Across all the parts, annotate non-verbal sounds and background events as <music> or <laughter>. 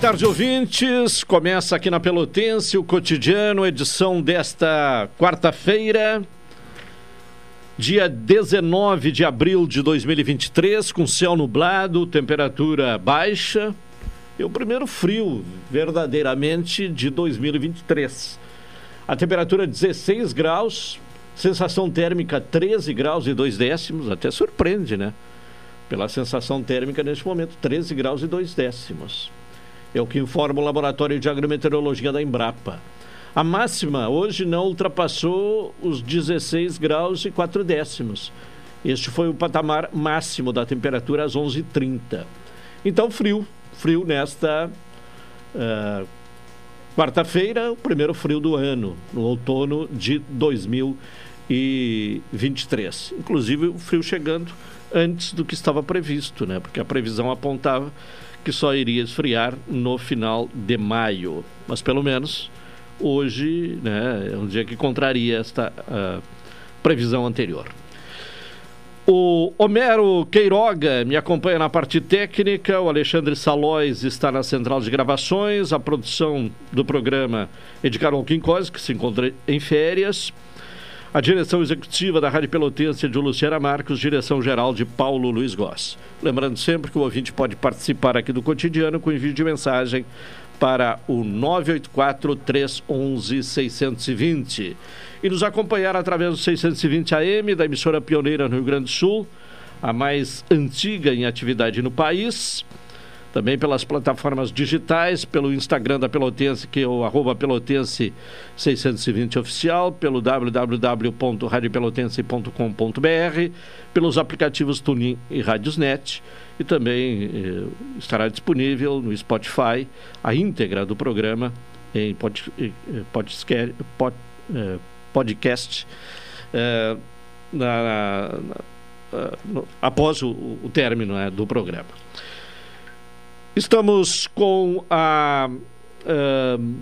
Tarde, ouvintes. Começa aqui na Pelotense o cotidiano, edição desta quarta-feira, dia 19 de abril de 2023, com céu nublado, temperatura baixa e o primeiro frio, verdadeiramente, de 2023. A temperatura 16 graus, sensação térmica 13 graus e 2 décimos, até surpreende, né? Pela sensação térmica neste momento, 13 graus e 2 décimos. É o que informa o Laboratório de Agrometeorologia da Embrapa. A máxima hoje não ultrapassou os 16 graus e 4 décimos. Este foi o patamar máximo da temperatura às 11h30. Então, frio, frio nesta uh, quarta-feira, o primeiro frio do ano, no outono de 2023. Inclusive, o frio chegando antes do que estava previsto, né? Porque a previsão apontava que só iria esfriar no final de maio. Mas pelo menos hoje né, é um dia que contraria esta uh, previsão anterior. O Homero Queiroga me acompanha na parte técnica, o Alexandre Salóis está na central de gravações, a produção do programa é de Carol Quincós, que se encontra em férias. A direção executiva da Rádio Pelotense é de Luciana Marcos, direção geral de Paulo Luiz Goss. Lembrando sempre que o ouvinte pode participar aqui do cotidiano com envio de mensagem para o 984 311 620 e nos acompanhar através do 620 AM da emissora pioneira no Rio Grande do Sul, a mais antiga em atividade no país também pelas plataformas digitais, pelo Instagram da Pelotense, que é o arroba Pelotense 620 oficial, pelo www.radiopelotense.com.br, pelos aplicativos Tunin e Radiosnet e também eh, estará disponível no Spotify a íntegra do programa em pod, eh, podcast, pod, eh, podcast eh, na, na, na, no, após o, o término né, do programa. Estamos com a, uh,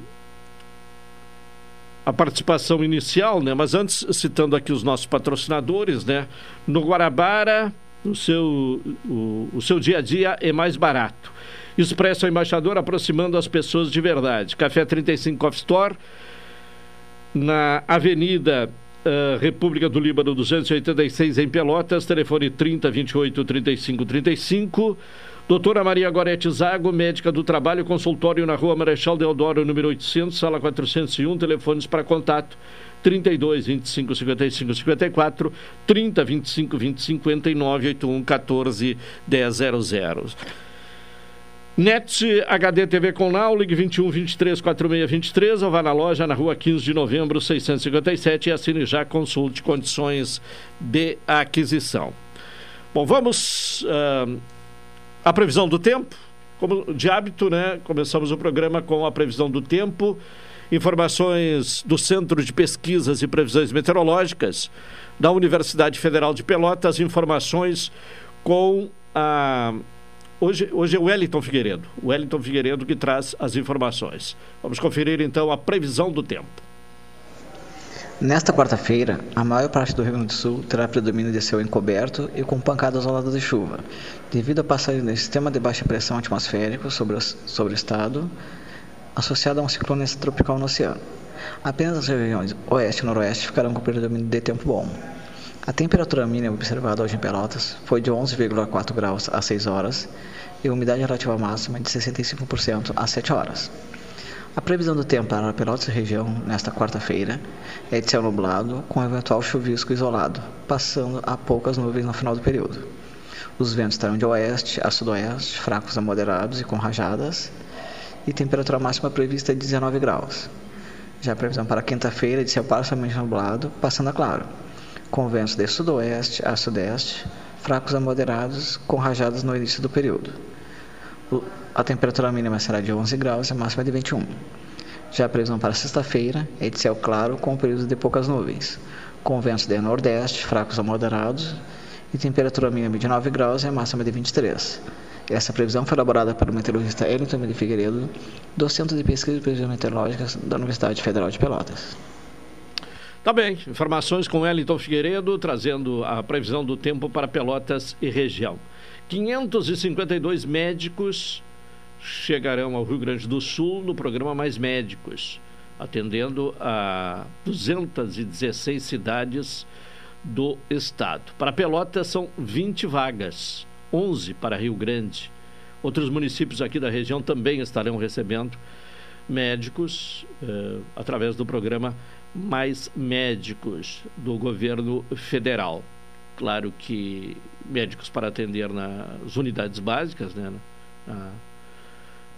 a participação inicial, né? Mas antes, citando aqui os nossos patrocinadores, né? No Guarabara, o seu, o, o seu dia a dia é mais barato. Expresso Embaixador aproximando as pessoas de verdade. Café 35 Coffee Store, na Avenida uh, República do Líbano 286 em Pelotas, telefone 30 28 35 35. Doutora Maria Gorete Zago, médica do trabalho, consultório na rua Marechal Deodoro, número 800, sala 401, telefones para contato 32 25 55 54, 30 25 20 59, 81 14 10 00. NET HD TV com Now, ligue 21 23 46 23 ou vá na loja na rua 15 de novembro 657 e assine já, consulte condições de aquisição. Bom, vamos uh, à previsão do tempo. Como de hábito, né? Começamos o programa com a previsão do tempo, informações do Centro de Pesquisas e Previsões Meteorológicas da Universidade Federal de Pelotas, informações com a Hoje, hoje é o Wellington Figueiredo. O Wellington Figueiredo que traz as informações. Vamos conferir então a previsão do tempo. Nesta quarta-feira, a maior parte do Rio Grande do Sul terá predomínio de céu encoberto e com pancadas isoladas de chuva, devido à passagem do sistema de baixa pressão atmosférico sobre o, sobre o estado, associado a um ciclone tropical no oceano. Apenas as regiões oeste e noroeste ficarão com predomínio de tempo bom. A temperatura mínima observada hoje em Pelotas foi de 11,4 graus às 6 horas e a umidade relativa máxima de 65% às 7 horas. A previsão do tempo para Pelotas e região nesta quarta-feira é de céu nublado com eventual chuvisco isolado, passando a poucas nuvens no final do período. Os ventos estarão de oeste a sudoeste, fracos a moderados e com rajadas, e temperatura máxima prevista de 19 graus. Já a previsão para quinta-feira é de céu parcialmente nublado, passando a claro com ventos de sudoeste a sudeste, fracos a moderados, com rajadas no início do período. A temperatura mínima será de 11 graus e a máxima de 21. Já a previsão para sexta-feira é de céu claro com períodos de poucas nuvens, com ventos de nordeste, fracos a moderados, e temperatura mínima de 9 graus e a máxima de 23. Essa previsão foi elaborada pelo meteorologista Elton de Figueiredo, do Centro de Pesquisa e Previsões Meteorológicas da Universidade Federal de Pelotas. Tá bem, informações com Wellington Figueiredo, trazendo a previsão do tempo para Pelotas e região. 552 médicos chegarão ao Rio Grande do Sul no programa Mais Médicos, atendendo a 216 cidades do estado. Para Pelotas são 20 vagas, 11 para Rio Grande. Outros municípios aqui da região também estarão recebendo médicos eh, através do programa mais médicos do governo federal. Claro que médicos para atender nas unidades básicas, né, na,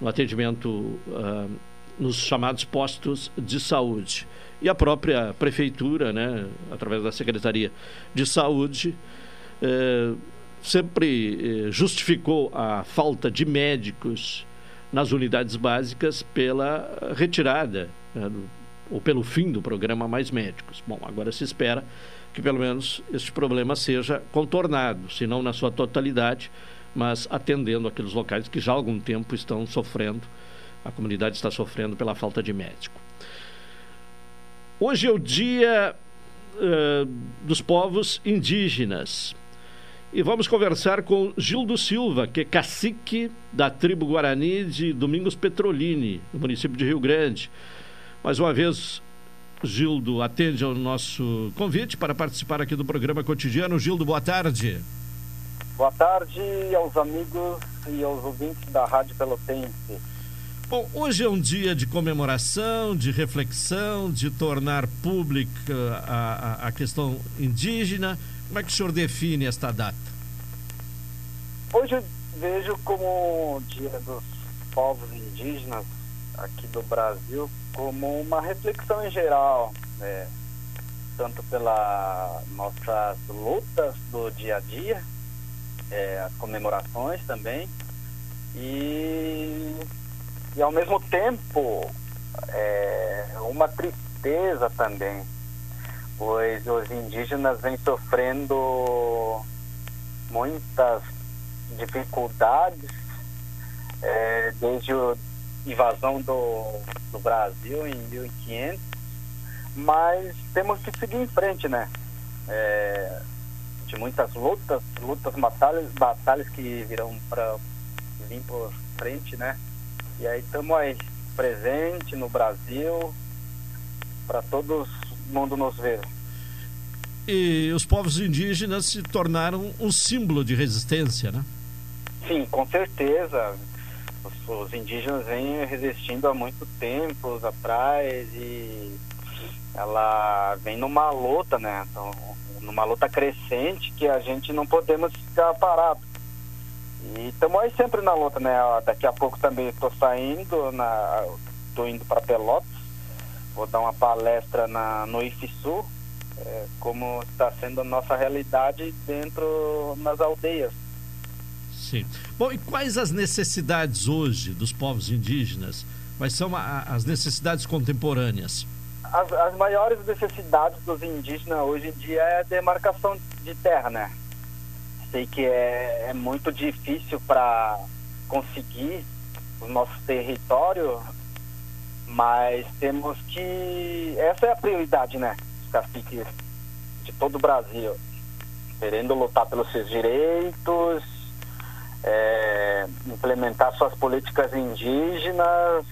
no atendimento uh, nos chamados postos de saúde. E a própria prefeitura, né, através da Secretaria de Saúde, eh, sempre eh, justificou a falta de médicos nas unidades básicas pela retirada né, do ou pelo fim do programa Mais Médicos. Bom, agora se espera que pelo menos este problema seja contornado, se não na sua totalidade, mas atendendo aqueles locais que já há algum tempo estão sofrendo, a comunidade está sofrendo pela falta de médico. Hoje é o dia uh, dos povos indígenas. E vamos conversar com Gildo Silva, que é cacique da tribo Guarani de Domingos Petrolini, no município de Rio Grande. Mais uma vez, Gildo atende ao nosso convite para participar aqui do programa cotidiano. Gildo, boa tarde. Boa tarde aos amigos e aos ouvintes da Rádio Pelotense. Bom, hoje é um dia de comemoração, de reflexão, de tornar pública a, a, a questão indígena. Como é que o senhor define esta data? Hoje eu vejo como Dia dos Povos Indígenas aqui do Brasil como uma reflexão em geral, né? tanto pelas nossas lutas do dia a dia, é, as comemorações também, e, e ao mesmo tempo é, uma tristeza também, pois os indígenas vêm sofrendo muitas dificuldades é, desde o invasão do, do Brasil em 1500, mas temos que seguir em frente, né? É, de muitas lutas, lutas, batalhas, batalhas que virão para vir por frente, né? E aí estamos aí, presente no Brasil, para todo mundo nos ver. E os povos indígenas se tornaram um símbolo de resistência, né? Sim, com certeza os, os indígenas vêm resistindo há muito tempo atrás e ela vem numa luta, né? Então, numa luta crescente que a gente não podemos ficar parado. E estamos aí sempre na luta, né? Daqui a pouco também estou saindo, na, tô indo para Pelotas, vou dar uma palestra na, no IFSU, é, como está sendo a nossa realidade dentro nas aldeias. Sim. Bom, e quais as necessidades hoje dos povos indígenas? Quais são a, as necessidades contemporâneas? As, as maiores necessidades dos indígenas hoje em dia é a demarcação de terra, né? Sei que é, é muito difícil para conseguir o nosso território, mas temos que. Essa é a prioridade, né? Os caciques de todo o Brasil. Querendo lutar pelos seus direitos, é, implementar suas políticas indígenas.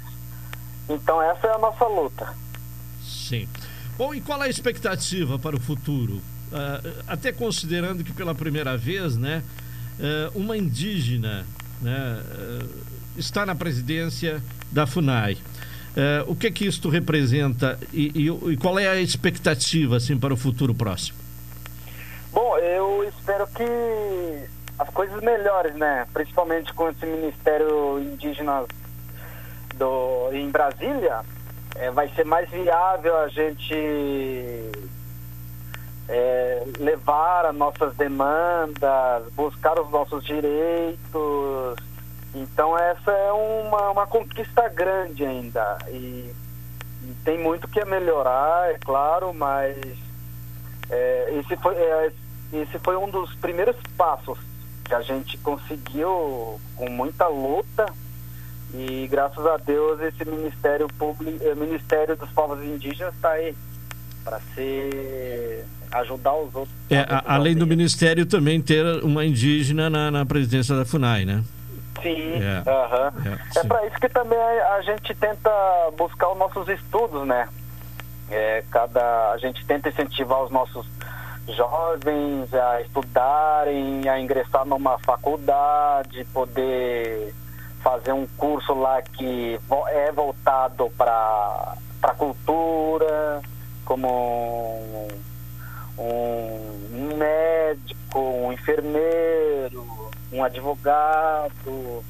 Então, essa é a nossa luta. Sim. Bom, e qual é a expectativa para o futuro? Uh, até considerando que pela primeira vez, né, uh, uma indígena né, uh, está na presidência da FUNAI. o que é que isto representa e, e, e, qual é a expectativa assim para o futuro próximo? Bom, eu espero que as coisas melhores, né? Principalmente com esse Ministério Indígena do, em Brasília, é, vai ser mais viável a gente é, levar as nossas demandas, buscar os nossos direitos. Então essa é uma, uma conquista grande ainda. E, e tem muito que melhorar, é claro, mas é, esse, foi, é, esse foi um dos primeiros passos que a gente conseguiu com muita luta e graças a Deus esse Ministério Público, eh, Ministério dos Povos Indígenas está aí para ser ajudar os outros. É, a, além do Ministério também ter uma indígena na, na presidência da FUNAI, né? Sim, é, uh -huh. é, é para isso que também a, gente tenta buscar os nossos estudos, né? É, cada, a gente tenta incentivar os nossos jovens a estudarem, a ingressar numa faculdade, poder fazer um curso lá que é voltado para a cultura, como um, um médico, um enfermeiro, um advogado,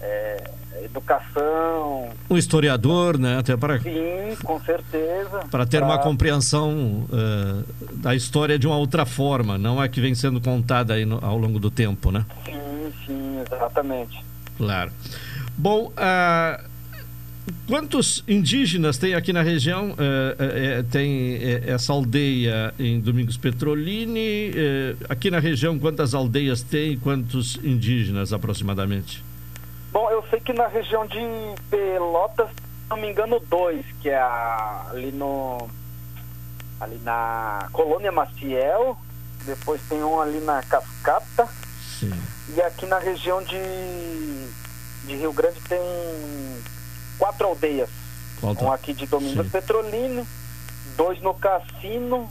é, educação. Um historiador, né? Até para sim, com certeza. Para ter pra... uma compreensão uh, da história de uma outra forma, não é que vem sendo contada aí no, ao longo do tempo, né? Sim, sim, exatamente. Claro. Bom, uh, quantos indígenas tem aqui na região? Uh, uh, tem essa aldeia em Domingos Petrolini. aqui na região, quantas aldeias tem? Quantos indígenas aproximadamente? Bom, eu sei que na região de Pelotas, se não me engano, dois, que é a, ali no. ali na Colônia Maciel, depois tem um ali na Cascata. Sim. E aqui na região de, de Rio Grande tem quatro aldeias. Falta. Um aqui de Domingos Sim. Petrolino, dois no Cassino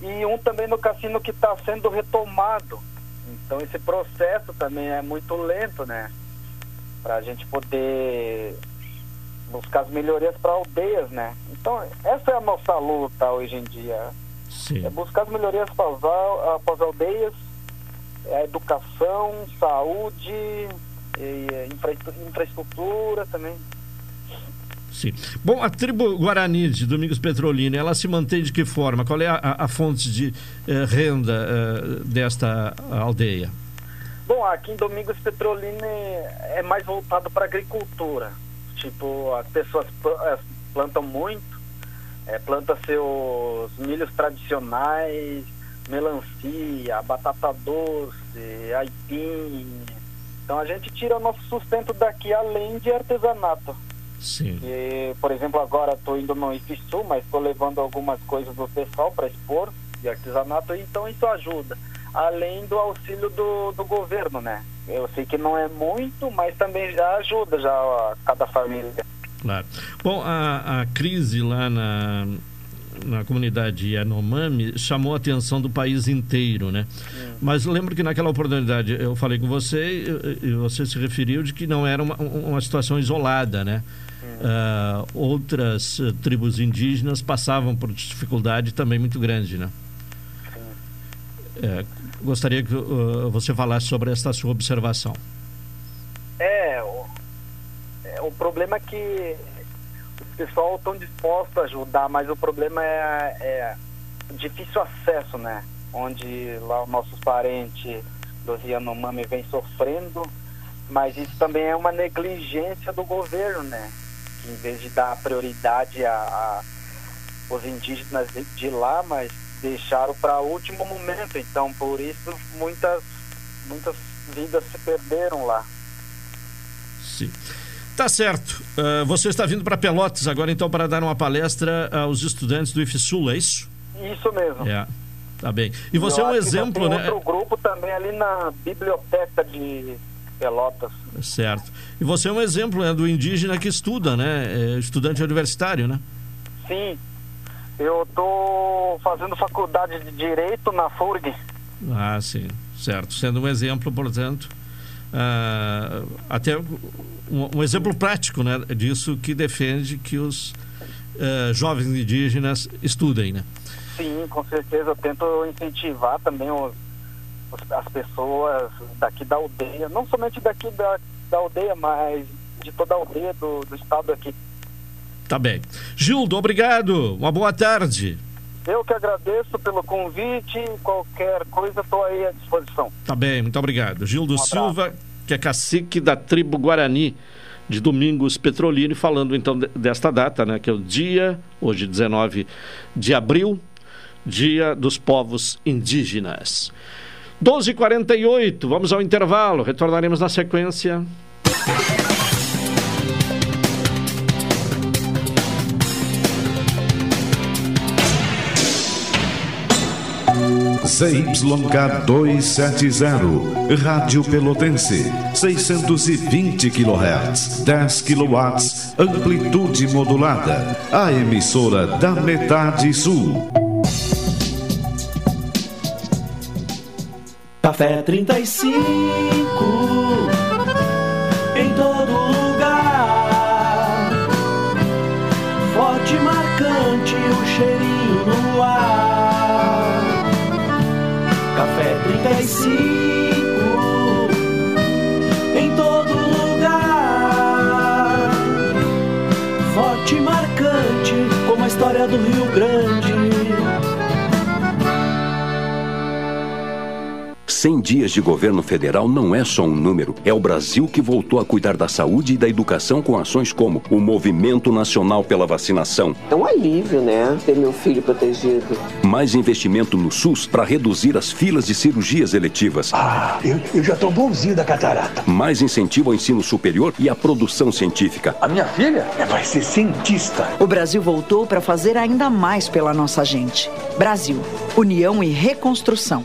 e um também no Cassino que está sendo retomado. Então esse processo também é muito lento, né? para a gente poder buscar as melhorias para aldeias, né? Então, essa é a nossa luta hoje em dia. Sim. É buscar as melhorias para as, as aldeias, é educação, saúde, infra, infraestrutura também. Sim. Bom, a tribo Guarani de Domingos Petrolina, ela se mantém de que forma? Qual é a, a, fonte de eh, renda eh, desta aldeia? Bom, aqui em Domingos Petrolina é mais voltado para agricultura. Tipo, as pessoas eh, plantam muito, é, plantam seus milhos tradicionais, melancia, batata doce, aipim. Então a gente tira o nosso sustento daqui além de artesanato. Sim. E, por exemplo, agora estou indo no IFSU, mas estou levando algumas coisas do pessoal para expor de artesanato, então isso ajuda além do auxílio do, do governo, né? Eu sei que não é muito, mas também já ajuda já a cada família. Claro. Bom, a, a crise lá na, na comunidade Yanomami chamou a atenção do país inteiro, né? Hum. Mas lembro que naquela oportunidade eu falei com você e, você se referiu de que não era uma, uma situação isolada, né? Hum. uh, outras uh, tribos indígenas passavam por dificuldade também muito grande, né? É, gostaria que uh, você falasse sobre esta sua observação. É, o, é, o problema é que pessoal estão dispostos a ajudar, mas o problema é, é difícil acesso, né? Onde lá os nossos parentes dos Yanomami vêm sofrendo, mas isso também é uma negligência do governo, né? Que em vez de dar prioridade a, a os indígenas de, de lá, mas deixaram para o último momento. Então, por isso, muitas, muitas vidas se perderam lá. Sim. Tá certo. Uh, você está vindo para Pelotas agora, então, para dar uma palestra aos estudantes do IFSUL, é isso? Isso mesmo. É. Tá bem. E você é um exemplo, né? outro grupo também ali na biblioteca de Pelotas. Certo. E você é um exemplo né, do indígena que estuda, né? É estudante universitário, né? Sim. Eu estou fazendo faculdade de Direito na FURG. Ah, sim. Certo. Sendo um exemplo, portanto, uh, até um, um, exemplo prático né, disso que defende que os uh, jovens indígenas estudem, né? Sim, com certeza. Eu tento incentivar também os, os, as pessoas daqui da aldeia, não somente daqui da, da aldeia, mas de toda a aldeia do, do estado aqui. Tá bem. Gildo, obrigado. Uma boa tarde. Eu que agradeço pelo convite. Qualquer coisa, estou aí à disposição. Tá bem, muito obrigado. Gildo um Silva, que é cacique da tribo Guarani de Domingos Petrolini, falando então desta data, né, que é o dia, hoje 19 de abril, Dia dos Povos Indígenas. 12h48, vamos ao intervalo, retornaremos na sequência. ZYK 270, Rádio Pelotense, 620 kHz, 10 kW, amplitude modulada, a emissora da metade sul. Café 35 100 dias de governo federal não é só um número, é o Brasil que voltou a cuidar da saúde e da educação com ações como o Movimento Nacional pela Vacinação. É um alívio, né? Ter meu filho protegido. Mais investimento no SUS para reduzir as filas de cirurgias eletivas. Ah, eu, eu já tô bonzinho da catarata. Mais incentivo ao ensino superior e à produção científica. A minha filha vai ser cientista. O Brasil voltou para fazer ainda mais pela nossa gente. Brasil, união e reconstrução.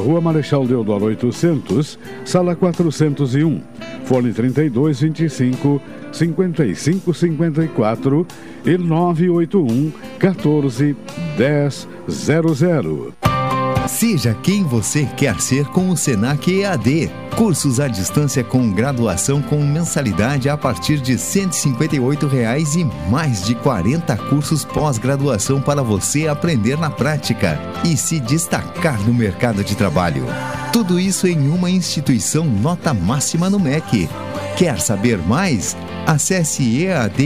Rua Marechal Deodoro 800, Sala 401, Fone 3225 5554 e 981 14 1000. Seja quem você quer ser com o Senac EAD. Cursos à distância com graduação com mensalidade a partir de 158 reais e mais de 40 cursos pós-graduação para você aprender na prática e se destacar no mercado de trabalho. Tudo isso em uma instituição nota máxima no MEC. Quer saber mais? Acesse ead.senac.br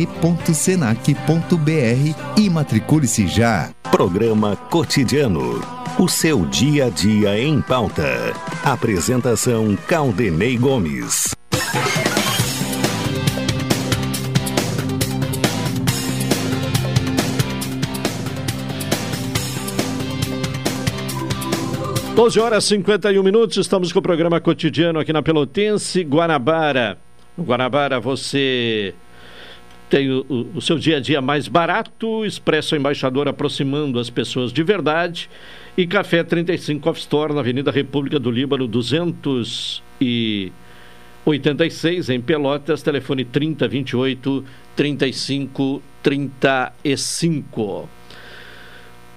e matricule-se já. Programa Cotidiano o seu dia a dia em pauta. Apresentação Caldenei Gomes. Doze horas e 51 minutos, estamos com o programa cotidiano aqui na Pelotense, Guanabara. No Guanabara você tem o, o, seu dia a dia mais barato, Expresso Embaixador aproximando as pessoas de verdade e Café 35 Off Store, na Avenida República do Líbano, 201. E 86 em Pelotas, telefone 3028 3535.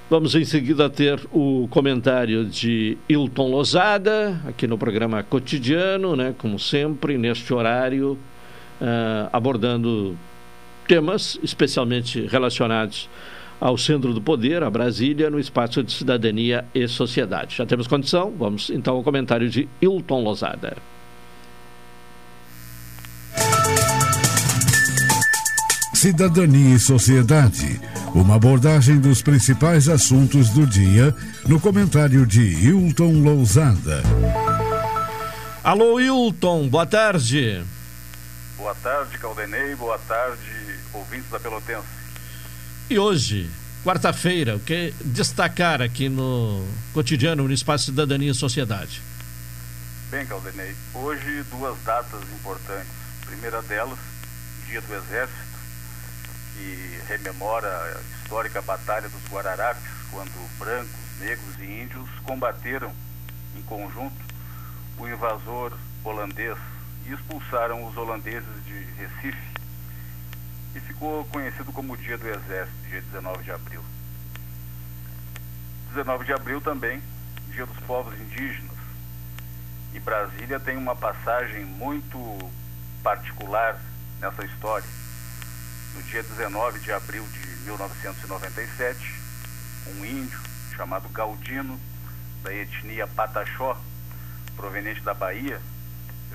Vamos em seguida ter o comentário de Hilton Lozada, aqui no programa cotidiano, né, como sempre, neste horário, uh, abordando temas especialmente relacionados ao Centro do Poder, a Brasília, no espaço de cidadania e sociedade. Já temos condição? Vamos então ao comentário de Hilton Lozada. Cidadania e Sociedade. Uma abordagem dos principais assuntos do dia no comentário de Hilton Lousada. Alô, Hilton, boa tarde. Boa tarde, Caldenei, boa tarde, ouvintes da Pelotense. E hoje, quarta-feira, o que destacar aqui no cotidiano, no Espaço Cidadania e Sociedade? Bem, Caldenei, hoje duas datas importantes. A primeira delas, Dia do Exército, que rememora a histórica Batalha dos Guararapes, quando brancos, negros e índios combateram em conjunto o invasor holandês e expulsaram os holandeses de Recife e ficou conhecido como o Dia do Exército, dia 19 de abril. 19 de abril também, Dia dos Povos Indígenas. E Brasília tem uma passagem muito particular nessa história no dia 19 de abril de 1997, um índio chamado Galdino, da etnia Pataxó, proveniente da Bahia,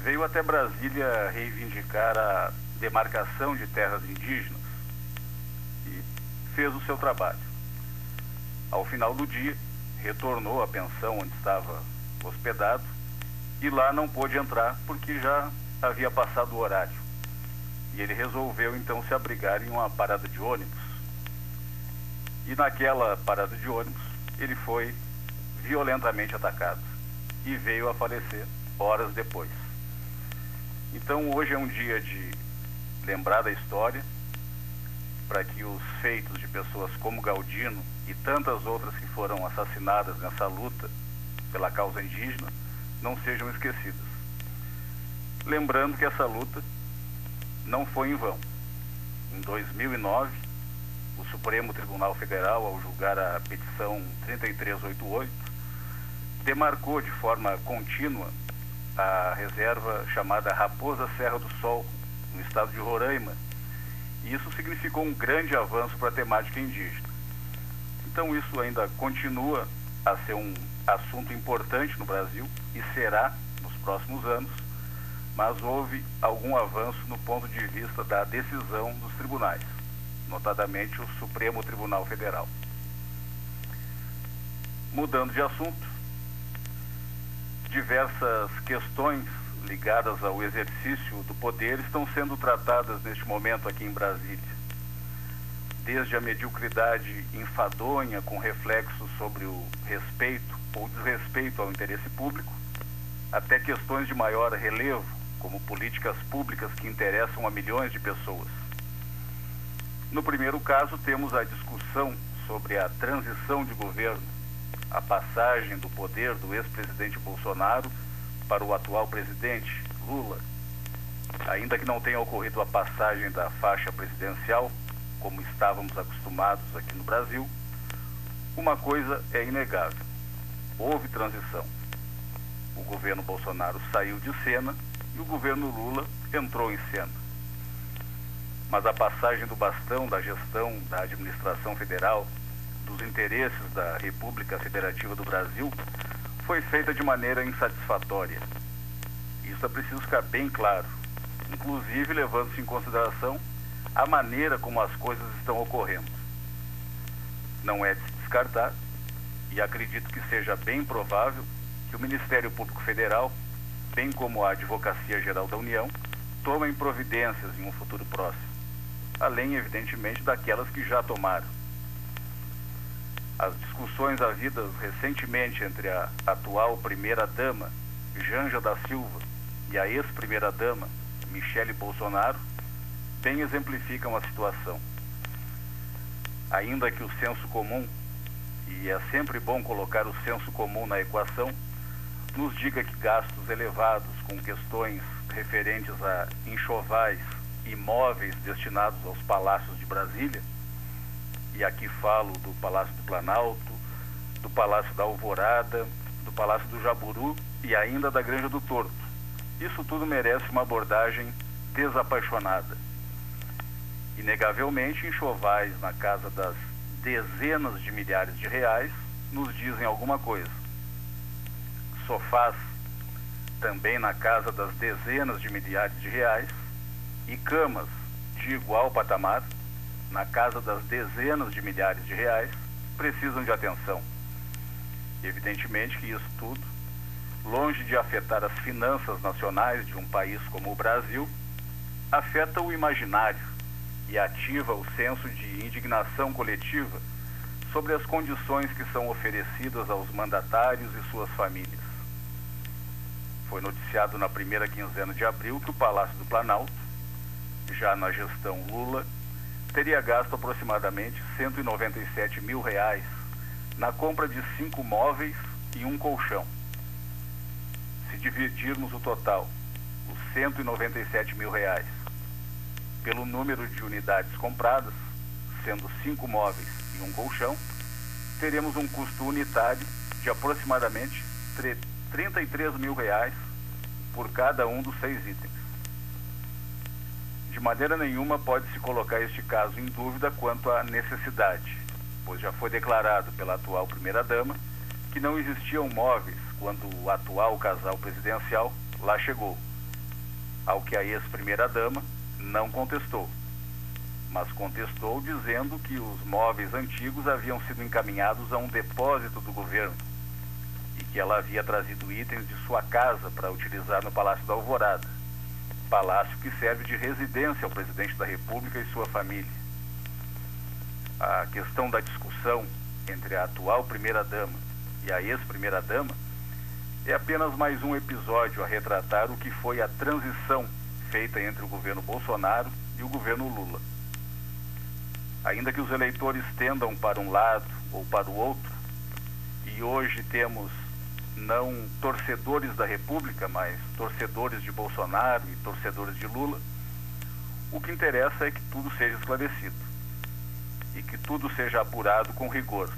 veio até Brasília reivindicar a demarcação de terras indígenas e fez o seu trabalho. Ao final do dia, retornou à pensão onde estava hospedado e lá não pôde entrar porque já havia passado o horário. E ele resolveu então se abrigar em uma parada de ônibus. E naquela parada de ônibus, ele foi violentamente atacado e veio a falecer horas depois. Então hoje é um dia de lembrar da história, para que os feitos de pessoas como Galdino e tantas outras que foram assassinadas nessa luta pela causa indígena não sejam esquecidas. Lembrando que essa luta não foi em vão. Em 2009, o Supremo Tribunal Federal, ao julgar a petição 3388, demarcou de forma contínua a reserva chamada Raposa Serra do Sol, no estado de Roraima. E isso significou um grande avanço para a temática indígena. Então, isso ainda continua a ser um assunto importante no Brasil e será nos próximos anos mas houve algum avanço no ponto de vista da decisão dos tribunais, notadamente o Supremo Tribunal Federal. Mudando de assunto, diversas questões ligadas ao exercício do poder estão sendo tratadas neste momento aqui em Brasília. Desde a mediocridade enfadonha com reflexos sobre o respeito ou desrespeito ao interesse público, até questões de maior relevo como políticas públicas que interessam a milhões de pessoas. No primeiro caso, temos a discussão sobre a transição de governo, a passagem do poder do ex-presidente Bolsonaro para o atual presidente Lula. Ainda que não tenha ocorrido a passagem da faixa presidencial, como estávamos acostumados aqui no Brasil, uma coisa é inegável: houve transição. O governo Bolsonaro saiu de cena e o governo Lula entrou em cena. Mas a passagem do bastão da gestão da administração federal, dos interesses da República Federativa do Brasil, foi feita de maneira insatisfatória. Isso é preciso ficar bem claro, inclusive levando-se em consideração a maneira como as coisas estão ocorrendo. Não é de se descartar, e acredito que seja bem provável, que o Ministério Público Federal bem como a Advocacia Geral da União, tomem providências em um futuro próximo, além, evidentemente, daquelas que já tomaram. As discussões havidas recentemente entre a atual primeira-dama, Janja da Silva, e a ex-primeira-dama, Michele Bolsonaro, bem exemplificam a situação. Ainda que o senso comum, e é sempre bom colocar o senso comum na equação, nos diga que gastos elevados com questões referentes a enxovais imóveis destinados aos palácios de Brasília, e aqui falo do Palácio do Planalto, do Palácio da Alvorada, do Palácio do Jaburu e ainda da Granja do Torto. Isso tudo merece uma abordagem desapaixonada. Inegavelmente, enxovais na casa das dezenas de milhares de reais nos dizem alguma coisa. Sofás também na casa das dezenas de milhares de reais e camas de igual patamar na casa das dezenas de milhares de reais precisam de atenção. Evidentemente que isso tudo, longe de afetar as finanças nacionais de um país como o Brasil, afeta o imaginário e ativa o senso de indignação coletiva sobre as condições que são oferecidas aos mandatários e suas famílias. Foi noticiado na primeira quinzena de abril que o Palácio do Planalto, já na gestão Lula, teria gasto aproximadamente 197 mil reais na compra de cinco móveis e um colchão. Se dividirmos o total, os 197 mil reais, pelo número de unidades compradas, sendo cinco móveis e um colchão, teremos um custo unitário de aproximadamente 33 mil reais por cada um dos seis itens. De maneira nenhuma pode-se colocar este caso em dúvida quanto à necessidade, pois já foi declarado pela atual primeira-dama que não existiam móveis quando o atual casal presidencial lá chegou, ao que a ex-primeira-dama não contestou mas contestou dizendo que os móveis antigos haviam sido encaminhados a um depósito do governo e que ela havia trazido itens de sua casa para utilizar no Palácio da Alvorada, palácio que serve de residência ao presidente da República e sua família. A questão da discussão entre a atual primeira-dama e a ex-primeira-dama é apenas mais um episódio a retratar o que foi a transição feita entre o governo Bolsonaro e o governo Lula. Ainda que os eleitores tendam para um lado ou para o outro, e hoje temos não torcedores da República, mas torcedores de Bolsonaro e torcedores de Lula, o que interessa é que tudo seja esclarecido e que tudo seja apurado com rigor.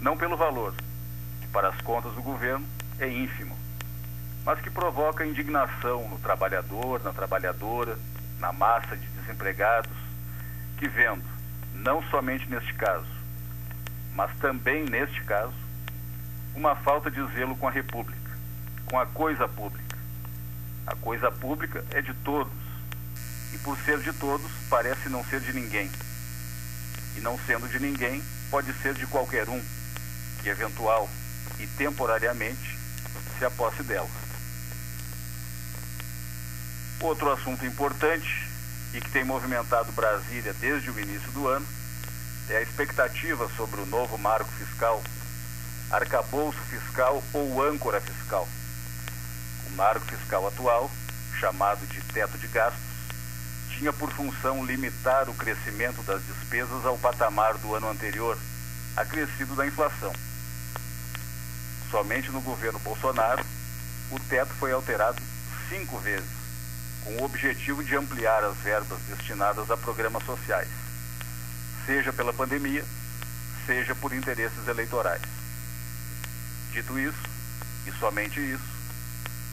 Não pelo valor, que para as contas do governo é ínfimo, mas que provoca indignação no trabalhador, na trabalhadora, na massa de desempregados, que vendo, não somente neste caso, mas também neste caso, uma falta de zelo com a República, com a coisa pública. A coisa pública é de todos, e por ser de todos, parece não ser de ninguém. E não sendo de ninguém, pode ser de qualquer um, que eventual e temporariamente se aposse dela. Outro assunto importante e que tem movimentado Brasília desde o início do ano é a expectativa sobre o novo marco fiscal, arcabouço fiscal ou âncora fiscal. O marco fiscal atual, chamado de teto de gastos, tinha por função limitar o crescimento das despesas ao patamar do ano anterior, acrescido da inflação. Somente no governo Bolsonaro, o teto foi alterado cinco vezes com o objetivo de ampliar as verbas destinadas a programas sociais, seja pela pandemia, seja por interesses eleitorais. Dito isso, e somente isso,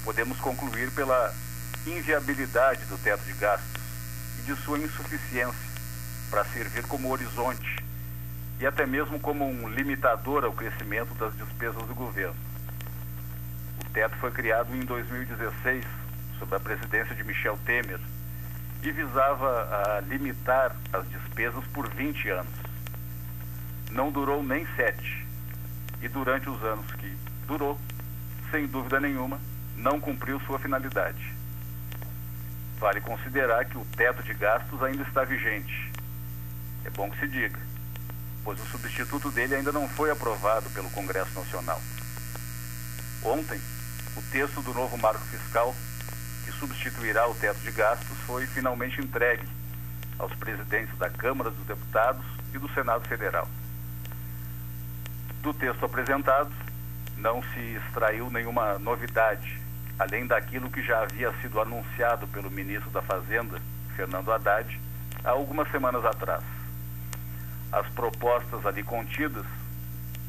podemos concluir pela inviabilidade do teto de gastos e de sua insuficiência para servir como horizonte e até mesmo como um limitador ao crescimento das despesas do governo. O teto foi criado em 2016 sob a presidência de Michel Temer e visava a limitar as despesas por 20 anos. Não durou nem sete. E durante os anos que durou, sem dúvida nenhuma, não cumpriu sua finalidade. Vale considerar que o teto de gastos ainda está vigente. É bom que se diga, pois o substituto dele ainda não foi aprovado pelo Congresso Nacional. Ontem, o texto do novo marco fiscal que substituirá o teto de gastos foi finalmente entregue aos presidentes da Câmara dos Deputados e do Senado Federal. Do texto apresentado, não se extraiu nenhuma novidade, além daquilo que já havia sido anunciado pelo ministro da Fazenda, Fernando Haddad, há algumas semanas atrás. As propostas ali contidas,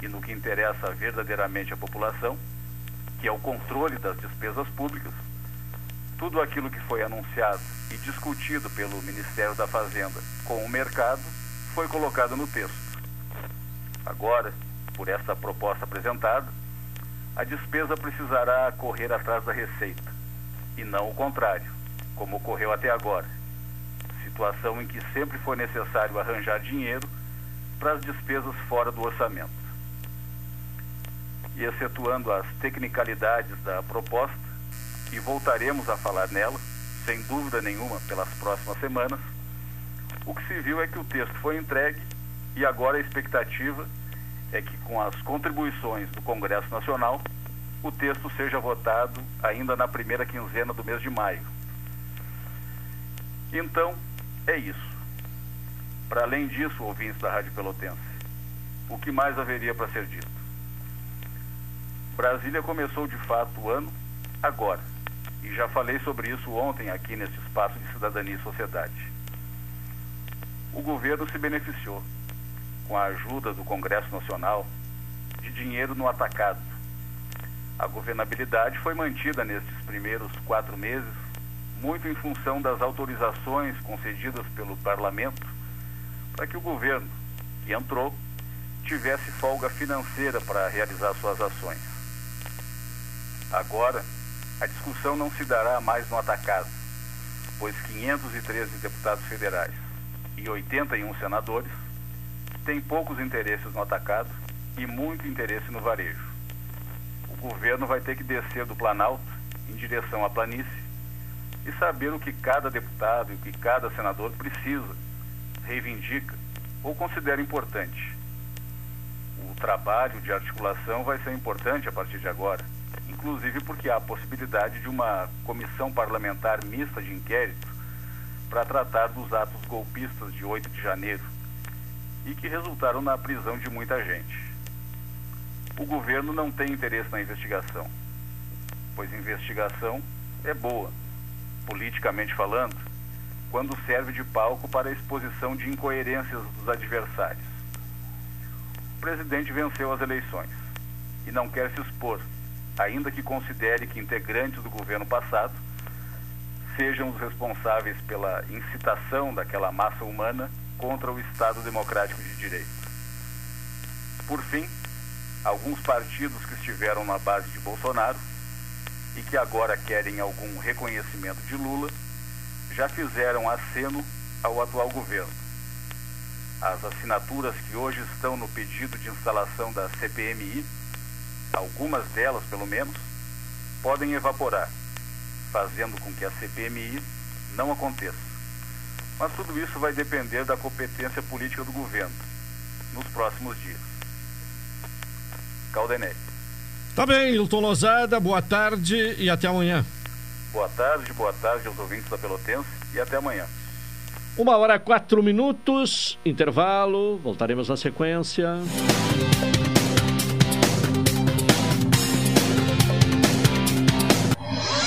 e no que interessa verdadeiramente à população, que é o controle das despesas públicas, tudo aquilo que foi anunciado e discutido pelo Ministério da Fazenda com o mercado foi colocado no texto. Agora, por essa proposta apresentada, a despesa precisará correr atrás da receita, e não o contrário, como ocorreu até agora. Situação em que sempre foi necessário arranjar dinheiro para as despesas fora do orçamento. E excetuando as tecnicalidades da proposta, e voltaremos a falar nela, sem dúvida nenhuma, pelas próximas semanas, o que se viu é que o texto foi entregue e agora a expectativa é que com as contribuições do Congresso Nacional, o texto seja votado ainda na primeira quinzena do mês de maio. Então, é isso. Para além disso, ouvintes da Rádio Pelotense, o que mais haveria para ser dito? Brasília começou de fato o ano agora, e já falei sobre isso ontem aqui nesse espaço de cidadania e sociedade. O governo se beneficiou com a ajuda do Congresso Nacional, de dinheiro no atacado. A governabilidade foi mantida nestes primeiros quatro meses, muito em função das autorizações concedidas pelo parlamento, para que o governo, que entrou, tivesse folga financeira para realizar suas ações. Agora, a discussão não se dará mais no atacado, pois 513 deputados federais e 81 senadores tem poucos interesses no atacado e muito interesse no varejo. O governo vai ter que descer do Planalto em direção à planície e saber o que cada deputado e o que cada senador precisa, reivindica ou considera importante. O trabalho de articulação vai ser importante a partir de agora, inclusive porque há a possibilidade de uma comissão parlamentar mista de inquérito para tratar dos atos golpistas de 8 de janeiro e que resultaram na prisão de muita gente. O governo não tem interesse na investigação, pois investigação é boa, politicamente falando, quando serve de palco para a exposição de incoerências dos adversários. O presidente venceu as eleições e não quer se expor, ainda que considere que integrantes do governo passado sejam os responsáveis pela incitação daquela massa humana contra o Estado Democrático de Direito. Por fim, alguns partidos que estiveram na base de Bolsonaro e que agora querem algum reconhecimento de Lula já fizeram aceno ao atual governo. As assinaturas que hoje estão no pedido de instalação da CPMI, algumas delas pelo menos, podem evaporar, fazendo com que a CPMI não aconteça. Mas tudo isso vai depender da competência política do governo nos próximos dias. Caldenei. Tá bem, Hilton Lozada, boa tarde e até amanhã. Boa tarde, boa tarde aos ouvintes da Pelotense e até amanhã. Uma hora quatro minutos, intervalo, voltaremos na sequência.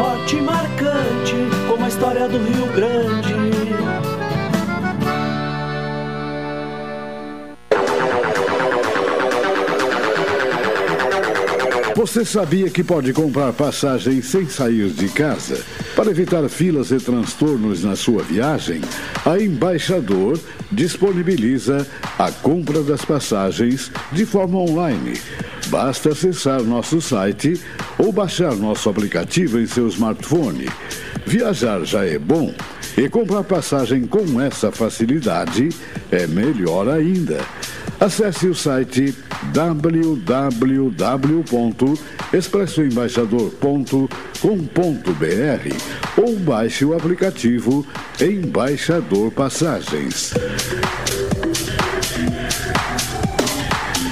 Forte e marcante, como a história do Rio Grande. Você sabia que pode comprar passagem sem sair de casa? Para evitar filas e transtornos na sua viagem, a Embaixador disponibiliza a compra das passagens de forma online. Basta acessar nosso site ou baixar nosso aplicativo em seu smartphone. Viajar já é bom E comprar passagem com essa facilidade é melhor ainda. Acesse o site www.expressoembaixador.com.br ou baixe o aplicativo Embaixador Passagens.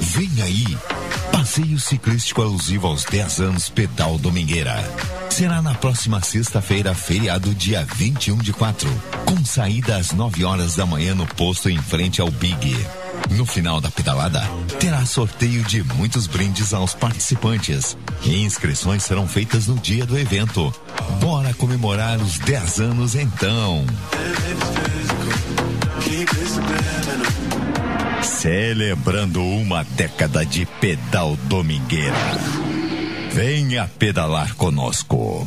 Vem aí, passeio ciclístico alusivo aos 10 anos Pedal Domingueira. Será na próxima sexta-feira, feriado, dia 21 de 4, com saída às 9 horas da manhã no posto em frente ao Big. No final da pedalada, terá sorteio de muitos brindes aos participantes. E inscrições serão feitas no dia do evento. Bora comemorar os 10 anos então! Celebrando uma década de pedal domingueira. Venha pedalar conosco.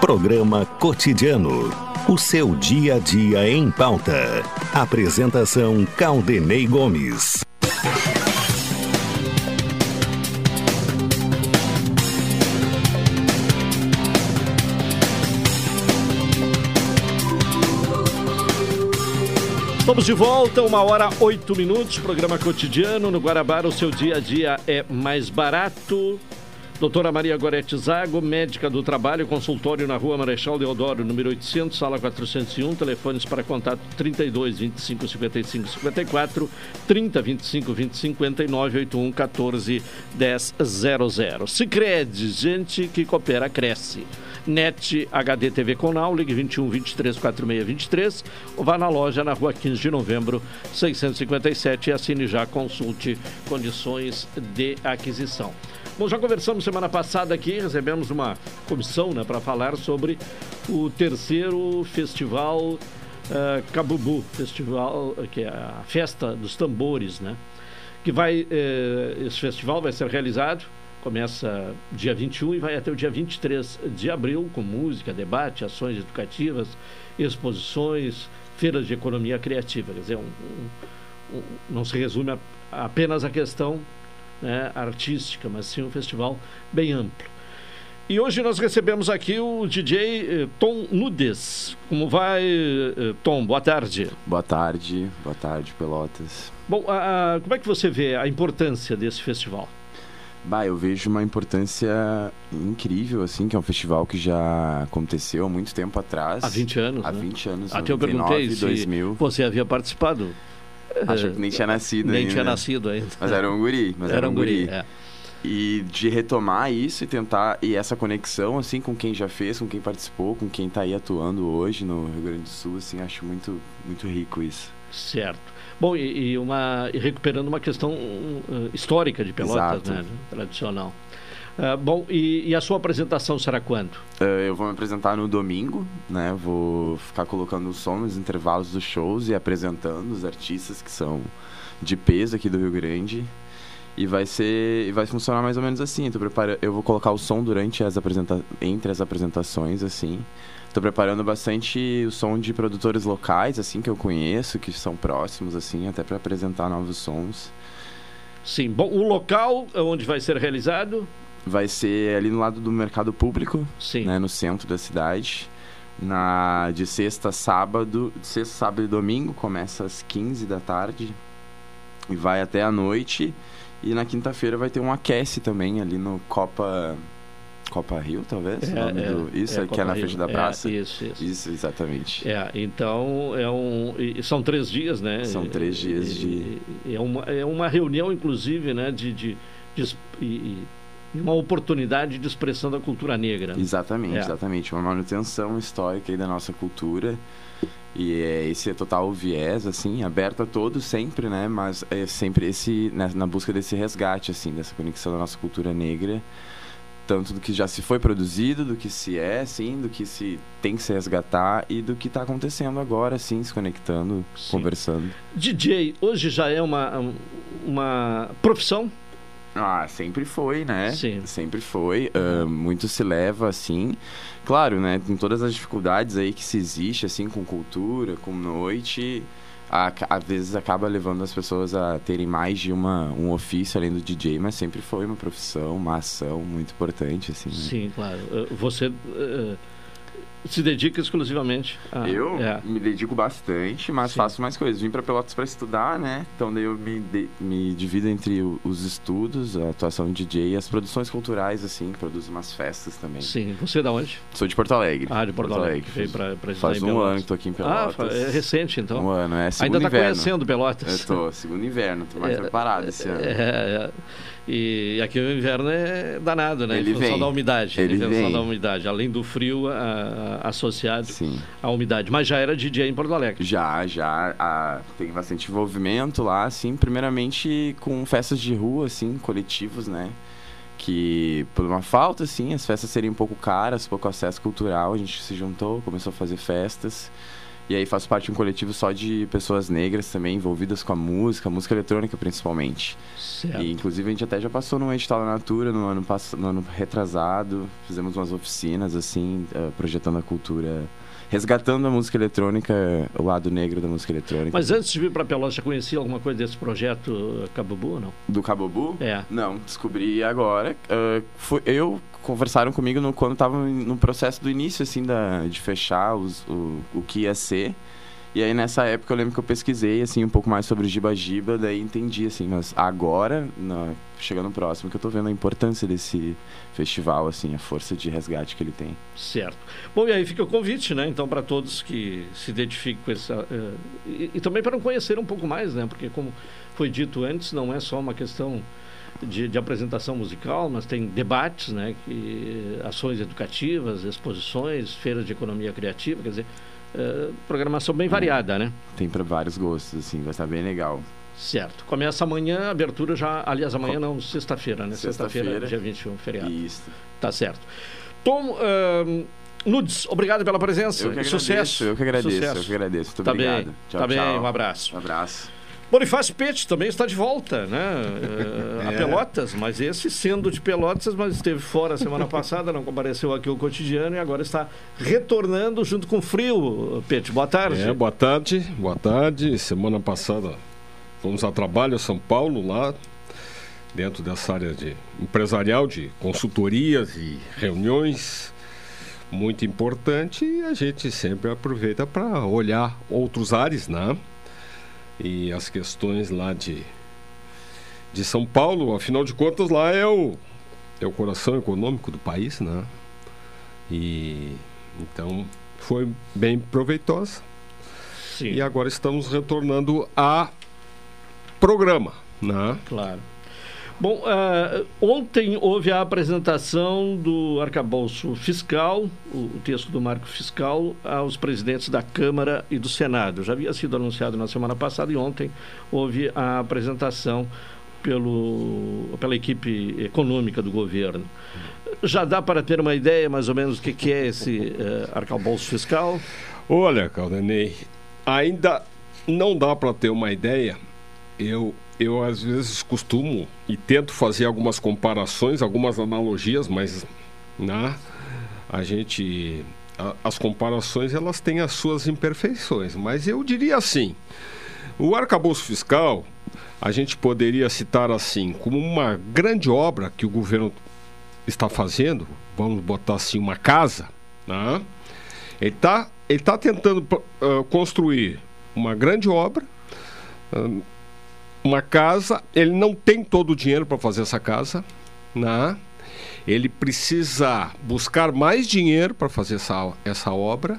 Programa Cotidiano. O seu dia a dia em pauta. Apresentação Caldenei Gomes. Estamos de volta, uma hora oito minutos, programa cotidiano. No Guarabara, o seu dia a dia é mais barato. Doutora Maria Gorete Zago, médica do trabalho, consultório na rua Marechal Deodoro, número 800, sala 401, telefones para contato 32 25 55 54, 30 25 20 59, 81 14 10 00. Sicredi, gente que coopera, cresce. NET HD TV Conal, ligue 21 23 46 23 ou vá na loja na rua 15 de novembro 657 e assine já, consulte condições de aquisição. Bom, já conversamos semana passada aqui, recebemos uma comissão né, para falar sobre o terceiro festival uh, Cabubu, festival que é a festa dos tambores, né? Que vai, uh, esse festival vai ser realizado, começa dia 21 e vai até o dia 23 de abril, com música, debate, ações educativas, exposições, feiras de economia criativa. Quer dizer, um, um, um, não se resume a, apenas a questão né, artística, mas sim um festival bem amplo. E hoje nós recebemos aqui o DJ eh, Tom Nudes. Como vai, eh, Tom? Boa tarde. Boa tarde, boa tarde, Pelotas. Bom, a, a, como é que você vê a importância desse festival? Bah, eu vejo uma importância incrível, assim, que é um festival que já aconteceu há muito tempo atrás. Há 20 anos, Há né? 20 anos, Até eu perguntei 99, se 2000. você havia participado. Acho que nem tinha nascido Nem ainda. tinha nascido ainda. Mas era um guri, mas Era era, um guri, guri. é. E de retomar isso e tentar, e essa conexão, assim, com quem já fez, com quem participou, com quem tá aí atuando hoje no Rio Grande do Sul, assim, acho muito, muito rico isso. Certo. Bom, e, e uma, e recuperando uma questão uh, histórica de Pelotas, Exato. né? Tradicional. Ah, bom, e, e a sua apresentação será quando? Eh, eu vou me apresentar no domingo, né? Vou ficar colocando o som nos intervalos dos shows e apresentando os artistas que são de peso aqui do Rio Grande. E vai ser, e vai funcionar mais ou menos assim. Tô prepara... Eu vou colocar o som durante as apresenta... entre as apresentações, assim. Tô preparando bastante o som de produtores locais, assim, que eu conheço, que são próximos, assim, até para apresentar novos sons. Sim. Bom, o local onde vai ser realizado? Vai ser ali no lado do mercado público, Sim. né, no centro da cidade. Na, de sexta, sábado, de sexta, sábado e domingo, começa às 15 da tarde e vai até a noite. E na quinta-feira vai ter um aquece também ali no Copa Copa Rio, talvez? É, é, do... Isso, é, que é na frente da É, praça? isso, isso. Isso, exatamente. É, então é um, são três dias, né? São três dias de- É uma, é uma reunião, inclusive, né? De, de, de es- e, uma oportunidade de expressão da cultura negra. Exatamente, É. exatamente. Uma manutenção histórica aí da nossa cultura. E é, esse é total viés, assim, aberto a todos sempre, né? Mas é sempre esse, né, na busca desse resgate, assim, dessa conexão da nossa cultura negra. Tanto do que já se foi produzido, do que se é, assim, do que se tem que se resgatar e do que está acontecendo agora, assim, se conectando, conversando. DJ hoje já é uma, uma profissão? Ah, sempre foi, né? Sim. Sempre foi. Ah, muito se leva, assim. Claro, né? Com todas as dificuldades aí que se existe, assim, com cultura, com noite, a- às vezes acaba levando as pessoas a terem mais de uma, um ofício além do DJ, mas sempre foi uma profissão, uma ação muito importante, assim. né? Sim, claro. Eh, Você eh, se dedica exclusivamente a. Eu É. me dedico bastante, mas faço mais coisas. Vim para Pelotas para estudar, né? Então daí eu me, de- me divido entre os estudos, a atuação de DJ e as produções culturais, assim. Produzo umas festas também. Sim. Você é da onde? Sou de Porto Alegre. Ah, de Porto Alegre. Veio Faz- pra- pra Faz um ano que tô aqui em Ah, Pelotas. fa- é recente, então. Um ano, é. Segundo Ainda tá inverno. conhecendo Pelotas. Eu tô, segundo inverno. Tô mais <laughs> É, preparado esse ano. É, é. E aqui o inverno é danado, né? Ele em função vem. da umidade. Ele em função vem. da umidade. Além do frio a- a- associado à umidade. Mas já era DJ em Porto Alegre. Já, já. ah, tem bastante envolvimento lá, assim, primeiramente com festas de rua, assim, coletivos, né? Que por uma falta, assim, as festas serem um pouco caras, pouco acesso cultural, a gente se juntou, começou a fazer festas. E aí faço parte de um coletivo só de pessoas negras também, envolvidas com a música, música eletrônica principalmente. Certo. E inclusive a gente até já passou num edital da Natura no ano, pass... no ano retrasado, fizemos umas oficinas, assim, eh, projetando a cultura, resgatando a música eletrônica, o lado negro da música eletrônica. Mas antes de vir para Pelotas, já conhecia alguma coisa desse projeto Cabubu ou não? Do Cabobu? É. Não, descobri agora. Ah, foi, eu conversaram comigo no, quando estava no processo do início, assim, da, de fechar os, o, o que ia ser. E aí nessa época eu lembro que eu pesquisei assim um pouco mais sobre o Giba Giba, daí entendi assim, mas agora, na, chegando próximo, que eu tô vendo a importância desse festival, assim, a força de resgate que ele tem. Certo. Bom, e aí fica o convite, né? Então, para todos que se identifiquem com essa. eh, e, e também para conhecer um pouco mais, né? Porque, como foi dito antes, não é só uma questão de, de apresentação musical, mas tem debates, né? Que, ações educativas, exposições, feiras de economia criativa, quer dizer, eh, programação bem variada, né? Tem para vários gostos, assim, vai estar bem legal. Certo. Começa amanhã, abertura já. Aliás, amanhã não, sexta-feira, né? Sexta-feira, Sexta-feira. dia 21, feriado. Isso. Tá certo. Tom ahn, Nudes, obrigado pela presença. Eu que agradeço, sucesso. eu que agradeço, Sucesso. eu que agradeço. Muito tá obrigado. Bem, Tchau, tá bem, tchau. um abraço. Um abraço. Bonifácio Pete também está de volta, né? <laughs> Eh, A É. Pelotas, mas esse sendo de Pelotas, mas esteve fora semana <laughs> passada, não compareceu aqui ao cotidiano e agora está retornando junto com o frio. Pete, boa tarde. É, boa tarde, boa tarde. Semana passada fomos a trabalho a São Paulo, lá dentro dessa área de empresarial, de consultorias e reuniões, muito importante. E a gente sempre aproveita para olhar outros ares, né? E as questões lá de, de São Paulo, afinal de contas, lá é o, é o coração econômico do país, né? E então foi bem proveitosa. Sim. E agora estamos retornando a programa, né? Claro. Bom, ah, ontem houve a apresentação do arcabouço fiscal, o, o texto do marco fiscal, aos presidentes da Câmara e do Senado. Já havia sido anunciado na semana passada e ontem houve a apresentação pelo, pela equipe econômica do governo. Já dá para ter uma ideia mais ou menos do que, que é esse eh, arcabouço fiscal? Olha, Caldenei, ainda não dá para ter uma ideia. Eu, eu às vezes costumo e tento fazer algumas comparações, algumas analogias, mas né, a gente a- as comparações elas têm as suas imperfeições. Mas eu diria assim, o arcabouço fiscal a gente poderia citar assim como uma grande obra que o governo está fazendo, vamos botar assim uma casa, né? Ele está ele tá tentando uh, construir uma grande obra, uh, uma casa. Ele não tem todo o dinheiro para fazer essa casa, né? Ele precisa buscar mais dinheiro para fazer essa, essa obra.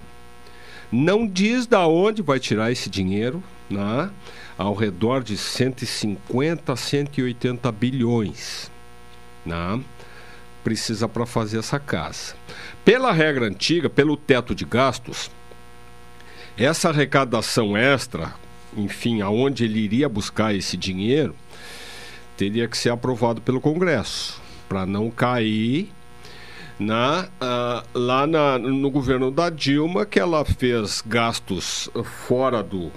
Não diz da onde vai tirar esse dinheiro, né? ao redor de 150 a 180 bilhões. Né? Precisa para fazer essa casa. Pela regra antiga, pelo teto de gastos, essa arrecadação extra, enfim, aonde ele iria buscar esse dinheiro, teria que ser aprovado pelo Congresso, para não cair na, uh, lá na, no governo da Dilma, que ela fez gastos fora do,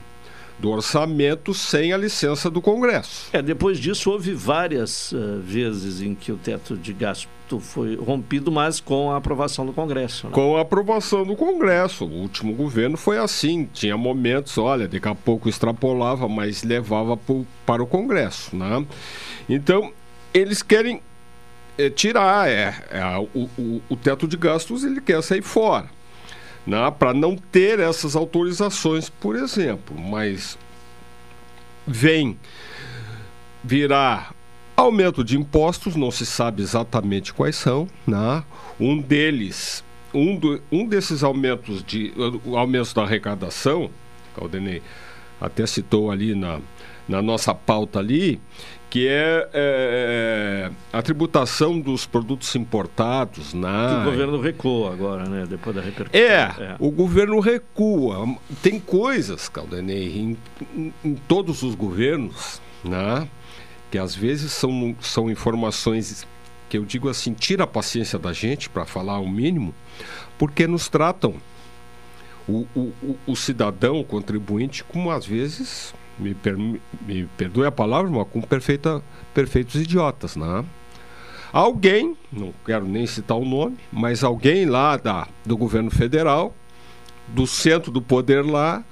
do orçamento sem a licença do Congresso. É, depois disso houve várias uh, vezes em que o teto de gasto foi rompido, mas com a aprovação do Congresso. Né? Com a aprovação do Congresso. O último governo foi assim. Tinha momentos, olha, daqui a pouco extrapolava, mas levava pro, para o Congresso. Né? Então, eles querem é, tirar é, é o, o, o teto de gastos, ele quer sair fora né, para não ter essas autorizações, por exemplo. Mas vem virar aumento de impostos, não se sabe exatamente quais são. Né? Um deles, um, do, um desses aumentos de aumentos da arrecadação, Caldenei até citou ali na, na nossa pauta ali, que é, é, é, a tributação dos produtos importados na. Que o governo recua agora, né? Depois da repercussão. É, é, o governo recua. Tem coisas, Caldanei, em, em, em, todos os governos, né? Que às vezes são, são informações que eu digo assim, tira a paciência da gente, para falar o mínimo, porque nos tratam o, o, o, o cidadão, o contribuinte, como às vezes me, per, me perdoe a palavra, mas com perfeita, perfeitos idiotas, né? Alguém, não quero nem citar o nome, mas alguém lá da, do governo federal, do centro do poder lá,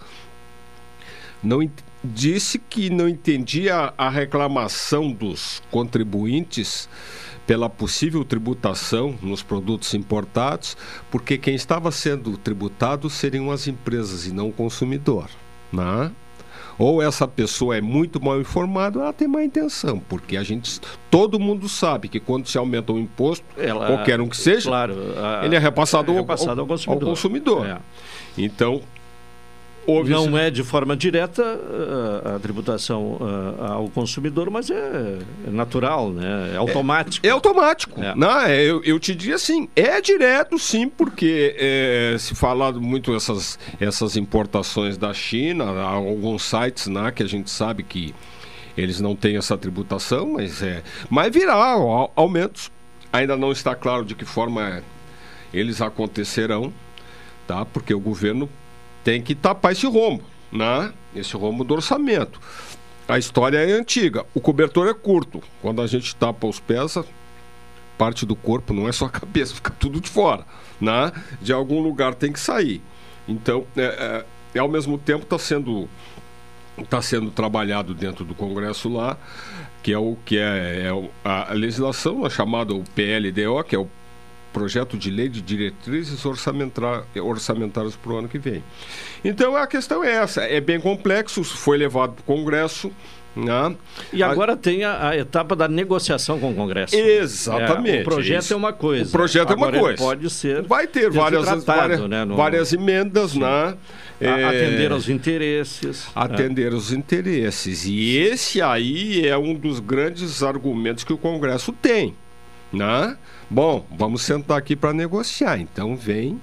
não disse que não entendia a reclamação dos contribuintes pela possível tributação nos produtos importados, porque quem estava sendo tributado seriam as empresas e não o consumidor. Né? Ou essa pessoa é muito mal informada, ou ela tem má intenção, porque a gente, todo mundo sabe que quando se aumenta o imposto, ela, qualquer um que seja, claro, a, ele é repassado, é repassado ao, ao, consumidor. Ao consumidor. É. Então, Houve não esse... é de forma direta a, a tributação a, ao consumidor, mas é, é, natural, né? é automático. É, é automático. É. Não, é, eu, eu te diria assim, é direto sim, porque é, se fala muito essas, essas importações da China, alguns sites né, que a gente sabe que eles não têm essa tributação, mas é. Mas virá aumentos. Ainda não está claro de que forma eles acontecerão, tá? Porque o governo tem que tapar esse rombo, né? Esse rombo do orçamento. A história é antiga, o cobertor é curto. Quando a gente tapa os pés, parte do corpo, não é só a <laughs> cabeça, fica tudo de fora, né? De algum lugar tem que sair. Então, é, é, ao mesmo tempo está sendo está sendo trabalhado dentro do Congresso lá, que é o que é, é a legislação a chamada o PLDO, que é o projeto de lei de diretrizes orçamentárias para o ano que vem. Então a questão é essa, é bem complexo, foi levado para o Congresso. Né? E agora a... tem a, a, etapa da negociação com o Congresso. Exatamente. É, o projeto isso. é uma coisa. O projeto agora é uma coisa. Pode ser. Vai ter várias, tratado, várias, né, no... várias emendas, Sim. né? É... Atender aos interesses. Atender aos interesses. E esse aí é um dos grandes argumentos que o Congresso tem. Né? Bom, vamos sentar aqui para negociar. Então vem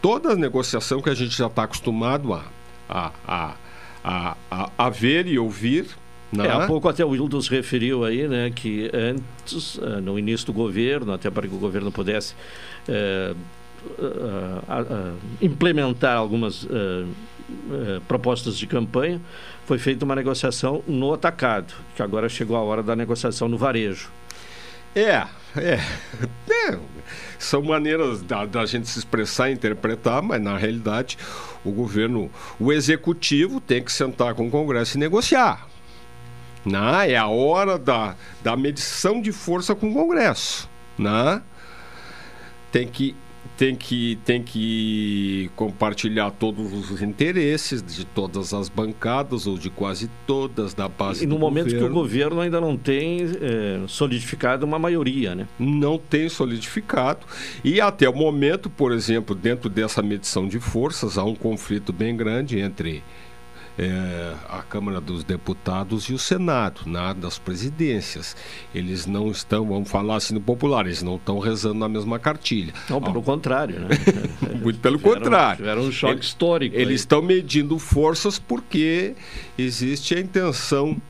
toda a negociação que a gente já está acostumado a, a, a, a, a, a ver e ouvir. Né? É, há pouco até o Wildos referiu aí, né, que antes, eh, no início do governo, até para que o governo pudesse é, implementar algumas propostas de campanha, foi feita uma negociação no atacado, que agora chegou a hora da negociação no varejo. É, é, <laughs> é, são maneiras da, da, gente se expressar e interpretar, mas na realidade o governo, o executivo tem que sentar com o Congresso e negociar. Né? É a hora da, da medição de força com o Congresso. Né? Tem que tem que, tem que compartilhar todos os interesses de todas as bancadas, ou de quase todas, da base E no do momento governo. que o governo ainda não tem eh, solidificado uma maioria, né? Não tem solidificado. E até o momento, por exemplo, dentro dessa medição de forças, há um conflito bem grande entre eh, a Câmara dos Deputados e o Senado, na das presidências. Eles não estão, vamos falar assim no popular, eles não estão rezando na mesma cartilha. Não, pelo contrário, né? <laughs> Muito pelo Tiveram- contrário. tiveram um choque Eles- histórico aí. Eles estão medindo forças porque existe a intenção,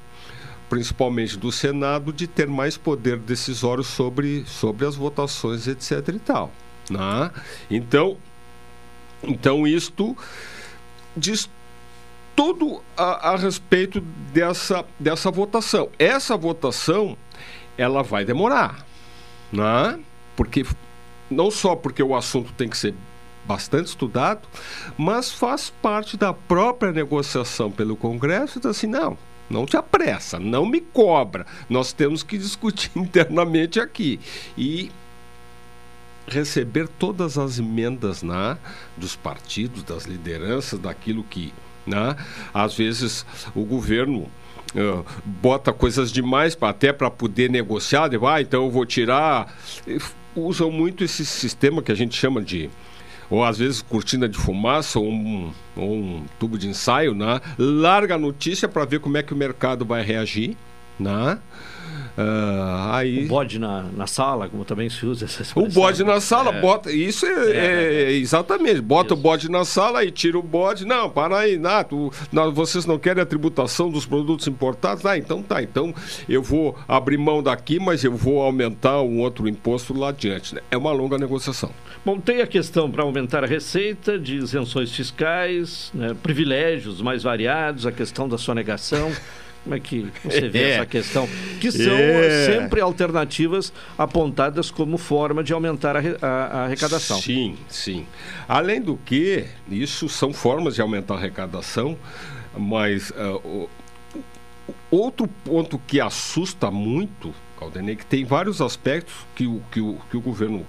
principalmente do Senado, de ter mais poder decisório sobre, sobre as votações, etc. e tal. Né? Então, então, isto diz tudo a, a respeito dessa, dessa votação. Essa votação, ela vai demorar, né? Porque não só porque o assunto tem que ser bastante estudado, mas faz parte da própria negociação pelo Congresso, então assim, não, não te apressa, não me cobra. Nós temos que discutir <laughs> internamente aqui. E receber todas as emendas né, dos partidos, das lideranças, daquilo que, né, às vezes, o governo eh, bota coisas demais pra, até para poder negociar, de, ah, então eu vou tirar. Usam muito esse sistema que a gente chama de ou às vezes cortina de fumaça ou um, ou um tubo de ensaio, né? larga a notícia para ver como é que o mercado vai reagir. Né? Ah, aí... O bode na, na sala, como também se usa essa O expressão. bode na sala, É. bota. Isso é, é- é exatamente. Bota o bode na sala e tira o bode. Não, para aí, não, tu- não, vocês não querem a tributação dos produtos importados? Ah, então tá. Então eu vou abrir mão daqui, mas eu vou aumentar um outro imposto lá adiante. né? É uma longa negociação. Bom, tem a questão para aumentar a receita de isenções fiscais, né, privilégios mais variados, a questão da sonegação. <laughs> Como é que você vê <laughs> É. essa questão? Que são É. sempre alternativas apontadas como forma de aumentar a, a- a arrecadação. Sim, sim. Além do que, isso são formas de aumentar a arrecadação, mas o- outro ponto que assusta muito, Caldenei, que tem vários aspectos que o, que o, que o governo,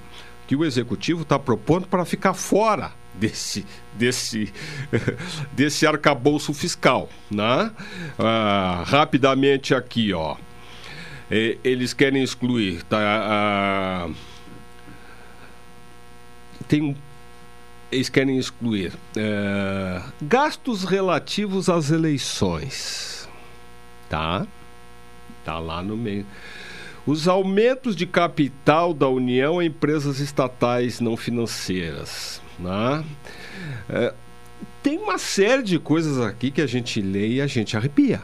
que o executivo está propondo para ficar fora desse, desse, <laughs> desse arcabouço fiscal. Né? Ah, rapidamente aqui, ó. Eles querem excluir tá, ah, tem eles querem excluir eh, gastos relativos às eleições, tá? Tá lá no meio. Os aumentos de capital da União a empresas estatais não financeiras, né? Eh, tem uma série de coisas aqui que a gente lê e a gente arrepia,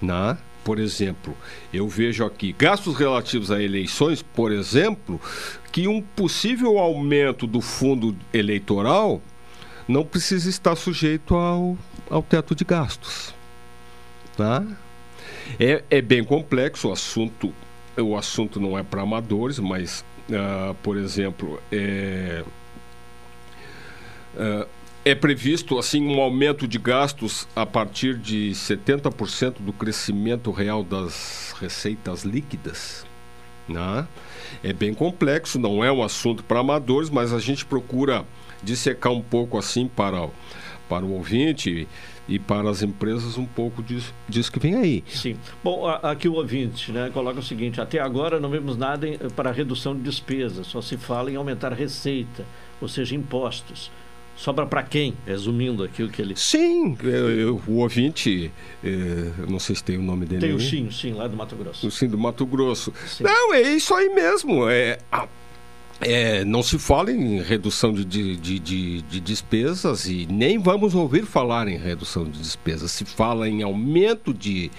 né? Por exemplo, eu vejo aqui gastos relativos a eleições, por exemplo, que um possível aumento do fundo eleitoral não precisa estar sujeito ao, ao teto de gastos. Tá? É, é bem complexo o assunto. O assunto não é para amadores, mas, ah, por exemplo, é, é previsto assim um aumento de gastos a partir de 70% do crescimento real das receitas líquidas. Né? É bem complexo, não é um assunto para amadores, mas a gente procura dissecar um pouco assim para, para o ouvinte e para as empresas um pouco disso, disso que vem aí. Sim. Bom, aqui o ouvinte né, coloca o seguinte: até agora não vemos nada para redução de despesas, só se fala em aumentar receita, ou seja, impostos. Sobra para quem? Resumindo aqui o que ele. Sim, eu- eu- o ouvinte, eh, não sei se tem o nome dele. Tem o. Sim, sim, lá do Mato Grosso. O Sim do Mato Grosso. Não, é isso aí mesmo. É, a- é, não se fala em redução de, de, de, de- de despesas e nem vamos ouvir falar em redução de despesas. Se fala em aumento de,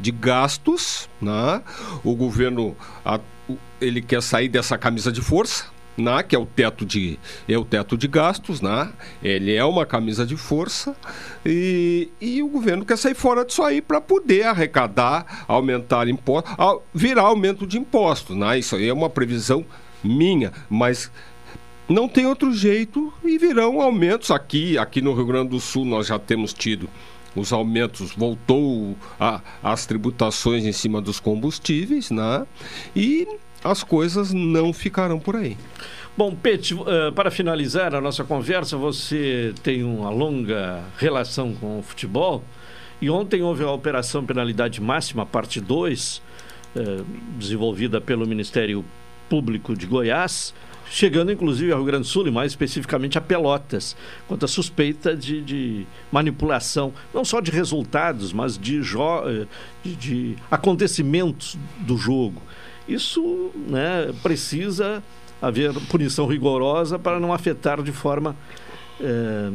de gastos. Né? O governo a- ele quer sair dessa camisa de força. Né, que é o teto de é o teto de gastos, né? Ele é uma camisa de força e, e o governo quer sair fora disso aí para poder arrecadar, aumentar impostos, virar aumento de impostos, né? Isso aí é uma previsão minha, mas não tem outro jeito e virão aumentos aqui, aqui no Rio Grande do Sul nós já temos tido os aumentos, voltou a- as tributações em cima dos combustíveis, né? E as coisas não ficarão por aí. Bom, Pete, uh, para finalizar a nossa conversa, você tem uma longa relação com o futebol e ontem houve a Operação Penalidade Máxima, parte 2, uh, desenvolvida pelo Ministério Público de Goiás, chegando inclusive ao Rio Grande do Sul e mais especificamente a Pelotas, quanto à suspeita de, de manipulação, não só de resultados, mas de, de, de acontecimentos do jogo. Isso né, precisa haver punição rigorosa para não afetar de forma é,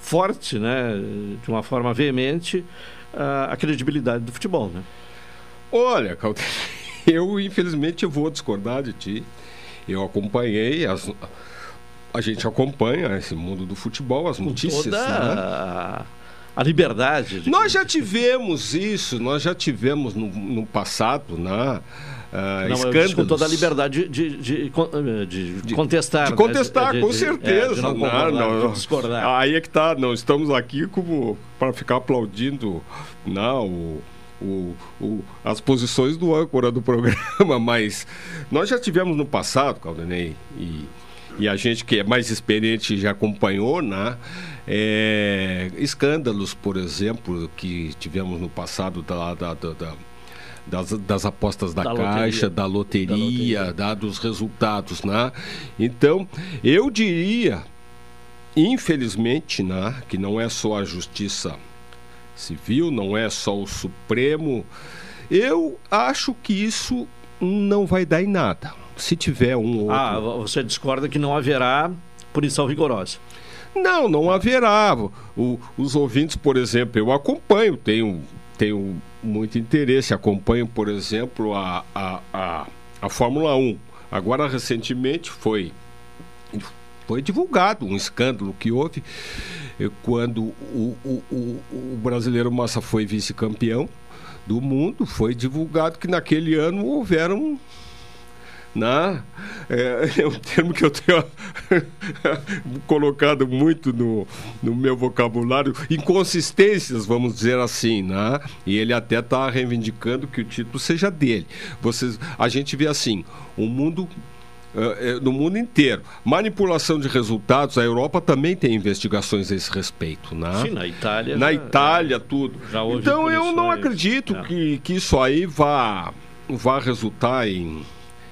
forte, né, de uma forma veemente, a, a credibilidade do futebol. Né? Olha, <laughs> eu infelizmente vou discordar de ti. Eu acompanhei as, a gente acompanha esse mundo do futebol, as notícias. Toda né? A liberdade. De... Nós já tivemos isso, nós já tivemos no, no passado, né? Uh, não, escândalos. com toda a liberdade de, de, de, de contestar. De contestar, né? com certeza. É, não, não, não, discordar. Aí é que tá, não estamos aqui como para ficar aplaudindo não, o, o, o, as posições do âncora do <laughs> programa, mas nós já tivemos no passado, Caldenei, e, e a gente que é mais experiente já acompanhou, né? É, escândalos, por exemplo, que tivemos no passado da, da, da, da das, das, apostas da, da caixa, loteria. da loteria, da loteria. dos resultados, né? Então, eu diria, infelizmente, né, que não é só a justiça civil, não é só o Supremo. Eu acho que isso não vai dar em nada. Se tiver um outro... Ah, você discorda que não haverá punição rigorosa? Não, não haverá. O, os ouvintes, por exemplo, eu acompanho, tenho, tenho muito interesse, acompanho, por exemplo, a, a, a, a Fórmula 1. Agora, recentemente, foi, foi divulgado um escândalo que houve eh, quando o, o, o, o brasileiro Massa foi vice-campeão do mundo, foi divulgado que naquele ano houveram né? É, <laughs> é, um termo que eu tenho <laughs> colocado muito no, no meu vocabulário, inconsistências, vamos dizer assim, né? E ele até está reivindicando que o título seja dele. Vocês, a gente vê assim, o mundo Uh, no mundo inteiro. Manipulação de resultados, a Europa também tem investigações a esse respeito. Né? Sim, na Itália. Na já, Itália, tudo. então eu não acredito é. que, que isso aí vá, vá resultar em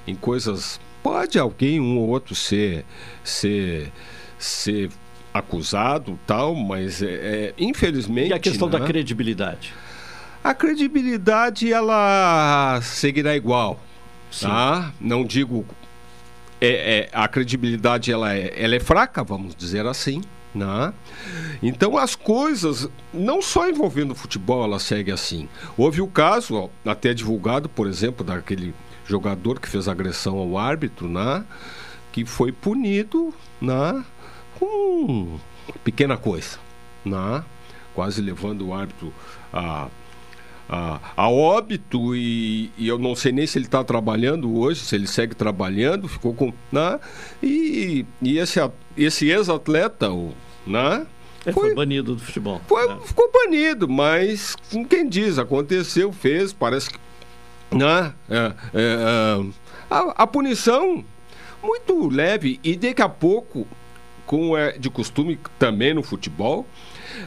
em coisas. Pode alguém, um ou outro, ser, ser, ser acusado, tal, mas é, é infelizmente. E a questão né? da credibilidade? A credibilidade ela seguirá igual, Sim. tá? Não digo é, é, a credibilidade ela é, ela é fraca, vamos dizer assim. Né? Então as coisas, não só envolvendo o futebol, ela segue assim. Houve o caso, ó, até divulgado, por exemplo, daquele jogador que fez agressão ao árbitro, né? Que foi punido, né? Com pequena coisa, né? Quase levando o árbitro a a, a, óbito e, e, eu não sei nem se ele está trabalhando hoje, se ele segue trabalhando, ficou com. Né? E, e esse, esse ex-atleta, né? Foi, foi, banido do futebol. Foi, né? Ficou banido, mas quem diz, aconteceu, fez, parece que né? É, é, é, a, a, punição muito leve e daqui a pouco, como é de costume também no futebol,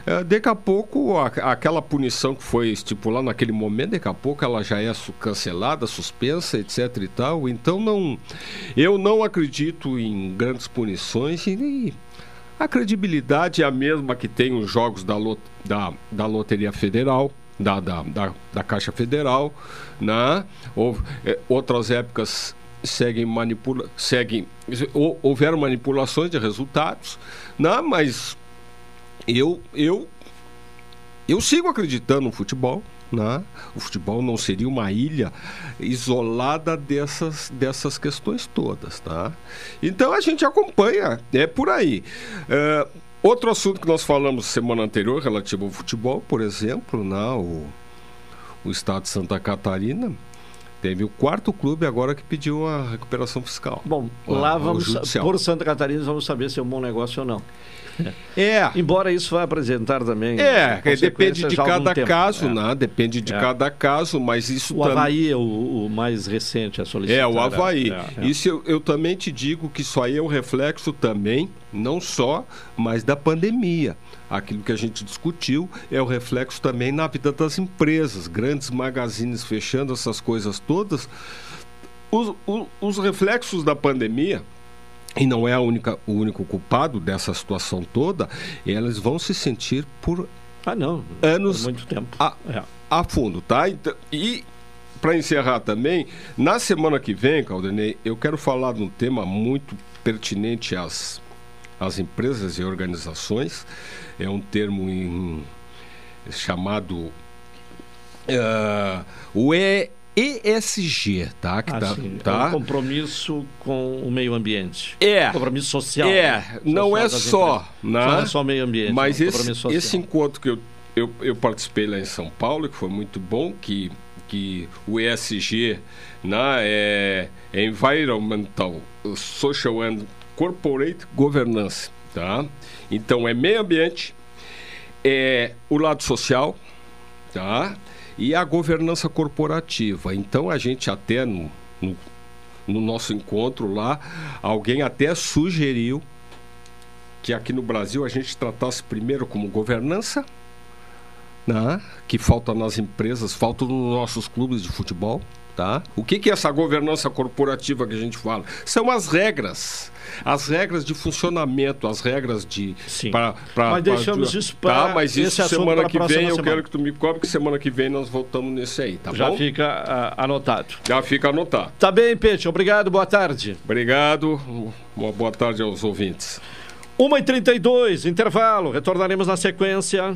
é, daqui a pouco a, aquela punição que foi estipulada naquele momento, daqui a pouco ela já é cancelada, suspensa, etc e tal. Então não, eu não acredito em grandes punições e a credibilidade é a mesma que tem os jogos da, da, da Loteria Federal da, da, da, da Caixa Federal, né? Houve, é, outras épocas seguem manipula seguem houveram manipulações de resultados, né? Mas eu eu eu sigo acreditando no futebol, né? O futebol não seria uma ilha isolada dessas, dessas questões todas. Tá? Então a gente acompanha, é por aí. Uh, Outro assunto que nós falamos semana anterior, relativo ao futebol, por exemplo, né, o, o estado de Santa Catarina Teve o quarto clube agora que pediu a recuperação fiscal. Bom, lá o vamos, por Santa Catarina, vamos saber se é um bom negócio ou não. É. Embora isso vá apresentar também. É, depende de cada tempo. caso, É. né? Depende de É. cada caso, mas isso O tam- Havaí é o, o mais recente a solicitar. É, o Havaí. É, é. Isso eu, eu também te digo que isso aí é um reflexo também, não só, mas da pandemia. Aquilo que a gente discutiu é o reflexo também na vida das empresas, grandes magazines fechando essas coisas todas. Os, o- os reflexos da pandemia, e não é a única, o único culpado dessa situação toda, eles vão se sentir por Ah, não. anos muito tempo. a, É. a fundo, tá? Então, e para encerrar também, na semana que vem, Caldenei, eu quero falar de um tema muito pertinente às, às empresas e organizações. É um termo em- chamado ah, o E- ESG, tá? Que Ah, tá, tá? É um compromisso com o meio ambiente. É. Um compromisso social. É, né? não Social é só, né? Não é só meio ambiente. Mas é um esse, esse encontro que eu, eu, eu participei lá em São Paulo, que foi muito bom, que, que o ESG né, é, é Environmental, Social and Corporate Governance. Tá? Então é meio ambiente, é o lado social, tá? E a governança corporativa. Então a gente até no, no, no nosso encontro lá, alguém até sugeriu que aqui no Brasil a gente tratasse primeiro como governança, né? que falta nas empresas, falta nos nossos clubes de futebol. Tá? O que, que é essa governança corporativa que a gente fala? São as regras. As regras de funcionamento, as regras de. Sim. Pra, pra- Mas pra- deixamos isso pra- Tá, mas isso semana pra que vem eu semana. quero que tu me cobre, que semana que vem nós voltamos nesse aí, tá Já bom? fica ah, anotado. Já fica anotado. Tá bem, Peixe. Obrigado, boa tarde. Obrigado. Uma boa tarde aos ouvintes. 1h32, intervalo. Retornaremos na sequência.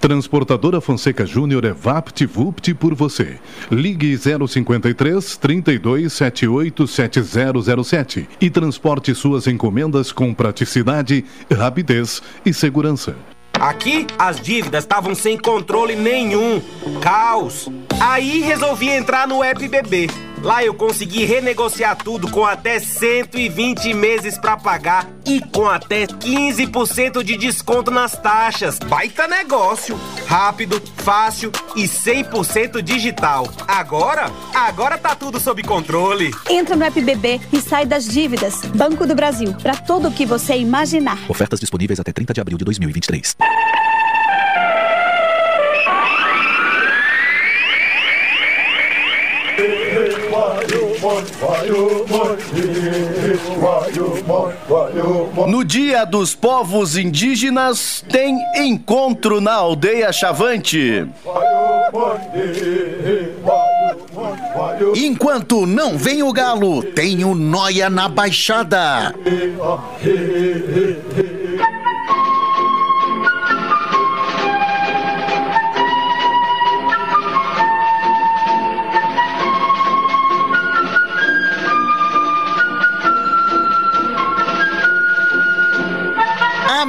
Transportadora Fonseca Júnior é VaptVupt por você. Ligue 053 3278 7007 e transporte suas encomendas com praticidade, rapidez e segurança. Aqui, as dívidas estavam sem controle nenhum. Caos. Aí resolvi entrar no App. Lá eu consegui renegociar tudo com até 120 meses pra pagar e com até 15% de desconto nas taxas. Baita negócio. Rápido, fácil e 100% digital. Agora, agora tá tudo sob controle. Entra no App BB e sai das dívidas. Banco do Brasil, para tudo o que você imaginar. Ofertas disponíveis até 30 de abril de 2023. No Dia dos Povos Indígenas, tem encontro na aldeia Chavante. Enquanto não vem o galo, tem o Noia na Baixada.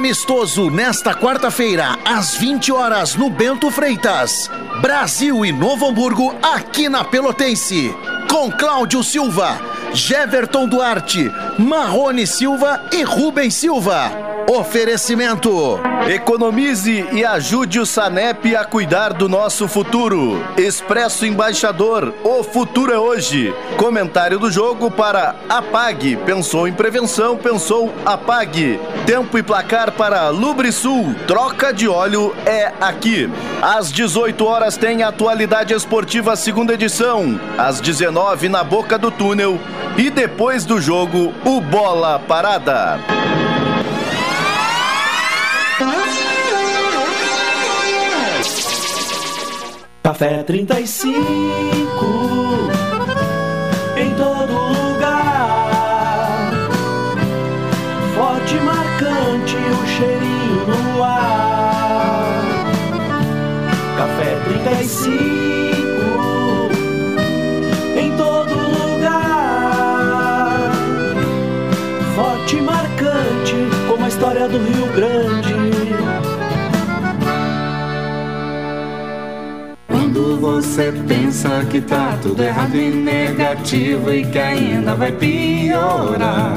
Amistoso nesta quarta-feira, às 20 horas, no Bento Freitas. Brasil e Novo Hamburgo, aqui na Pelotense. Com Cláudio Silva, Jeverton Duarte, Marrone Silva e Rubens Silva. Oferecimento. Economize e ajude o Sanep a cuidar do nosso futuro. Expresso Embaixador, o futuro é hoje. Comentário do jogo para Apague. Pensou em prevenção, pensou Apague. Tempo e placar para Lubrisul. Troca de óleo é aqui. Às 18 horas tem Atualidade Esportiva segunda edição. Às 19 na Boca do Túnel. E depois do jogo, o Bola Parada. Café 35 você pensa que tá tudo errado e negativo e que ainda vai piorar,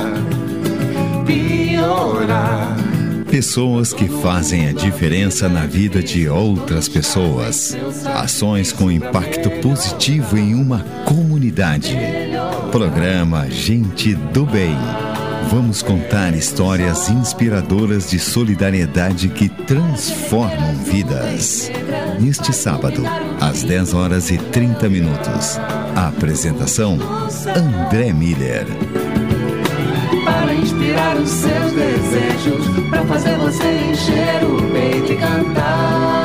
piorar. Pessoas que fazem a diferença na vida de outras pessoas. Ações com impacto positivo em uma comunidade. Programa Gente do Bem. Vamos contar histórias inspiradoras de solidariedade que transformam vidas. Neste sábado, às 10 horas e 30 minutos. A apresentação: André Miller. Para inspirar os seus desejos, para fazer você encher o peito e cantar.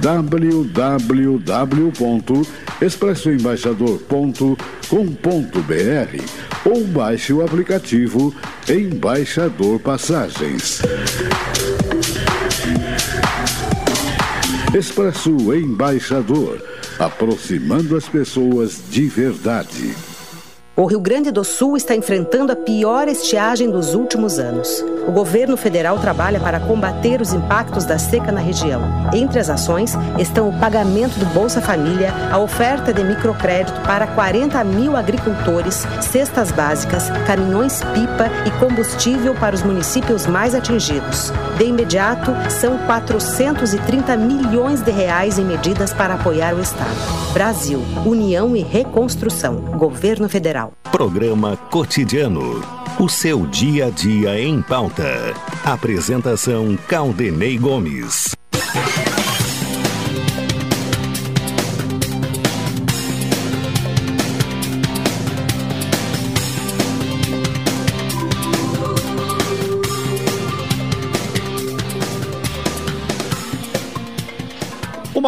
www.expressoembaixador.com.br ou baixe o aplicativo Embaixador Passagens. Expresso Embaixador, aproximando as pessoas de verdade. O Rio Grande do Sul está enfrentando a pior estiagem dos últimos anos. O governo federal trabalha para combater os impactos da seca na região. Entre as ações estão o pagamento do Bolsa Família, a oferta de microcrédito para 40 mil agricultores, cestas básicas, caminhões-pipa e combustível para os municípios mais atingidos. De imediato, são 430 milhões de reais em medidas para apoiar o Estado. Brasil, União e Reconstrução. Governo Federal. Programa Cotidiano. O seu dia a dia em pauta. Apresentação Caldenei Gomes.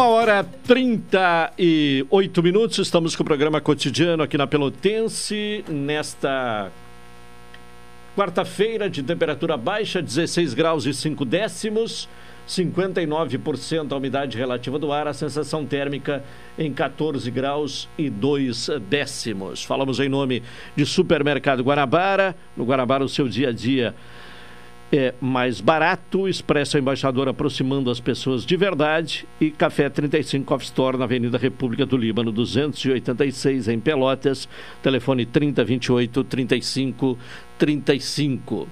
Hora trinta e oito minutos, estamos com o programa cotidiano aqui na Pelotense, nesta quarta-feira de temperatura baixa, 16 graus e 5 décimos, 59% a umidade relativa do ar, a sensação térmica em 14 graus e 2 décimos. Falamos em nome de Supermercado Guanabara, no Guanabara o seu dia a dia é mais barato, Expresso Embaixador aproximando as pessoas de verdade e Café 35 Off Store na Avenida República do Líbano 286 em Pelotas, telefone 3028 35 35.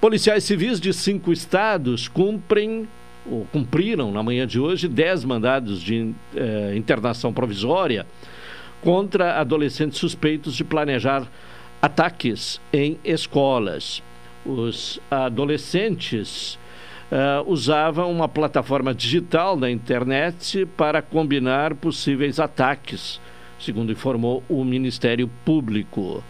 Policiais civis de cinco estados cumprem ou cumpriram na manhã de hoje 10 mandados de eh, internação provisória contra adolescentes suspeitos de planejar ataques em escolas os adolescentes uh, usavam uma plataforma digital da internet para combinar possíveis ataques, segundo informou o Ministério Público.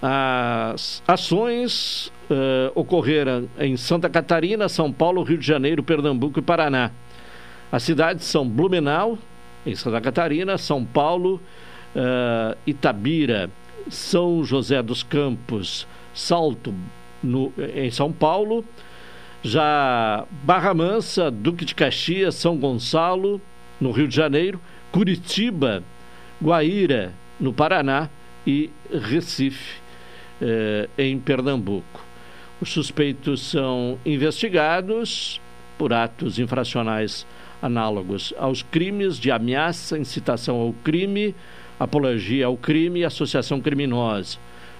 As ações uh, ocorreram em Santa Catarina, São Paulo, Rio de Janeiro, Pernambuco e Paraná. As cidades são Blumenau, em Santa Catarina, São Paulo, uh, Itabira, São José dos Campos, Salto, no, em São Paulo. Já Barra Mansa, Duque de Caxias, São Gonçalo, no Rio de Janeiro, Curitiba, Guaíra, no Paraná e Recife, eh, em Pernambuco. Os suspeitos são investigados por atos infracionais análogos aos crimes de ameaça, incitação ao crime, apologia ao crime e associação criminosa.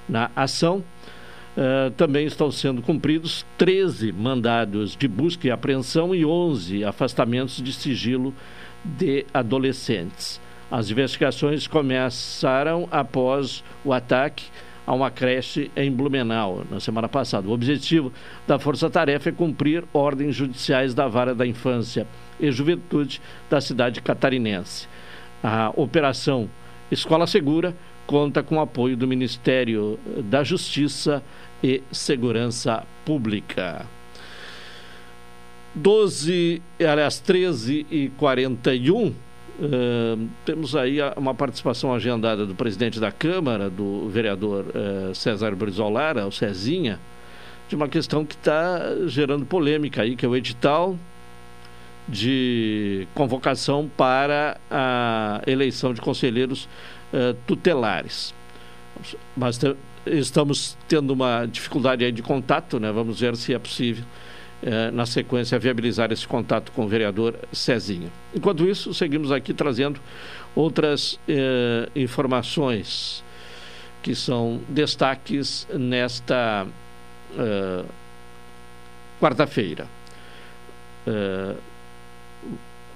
Na ação, Uh, também estão sendo cumpridos 13 mandados de busca e apreensão e 11 afastamentos de sigilo de adolescentes. As investigações começaram após o ataque a uma creche em Blumenau na semana passada. O objetivo da Força Tarefa é cumprir ordens judiciais da Vara da Infância e Juventude da cidade catarinense. A operação Escola Segura conta com o apoio do Ministério da Justiça e Segurança Pública. 12, aliás, 13 e 41 Uh, temos aí uma participação agendada do presidente da Câmara, do vereador uh, César Brizolara, o Cezinha, de uma questão que está gerando polêmica aí, que é o edital de convocação para a eleição de conselheiros uh, tutelares. Mas estamos tendo uma dificuldade de contato, né? Vamos ver se é possível eh, na sequência, viabilizar esse contato com o vereador Cezinha. Enquanto isso, seguimos aqui trazendo outras eh, informações que são destaques nesta eh, quarta-feira.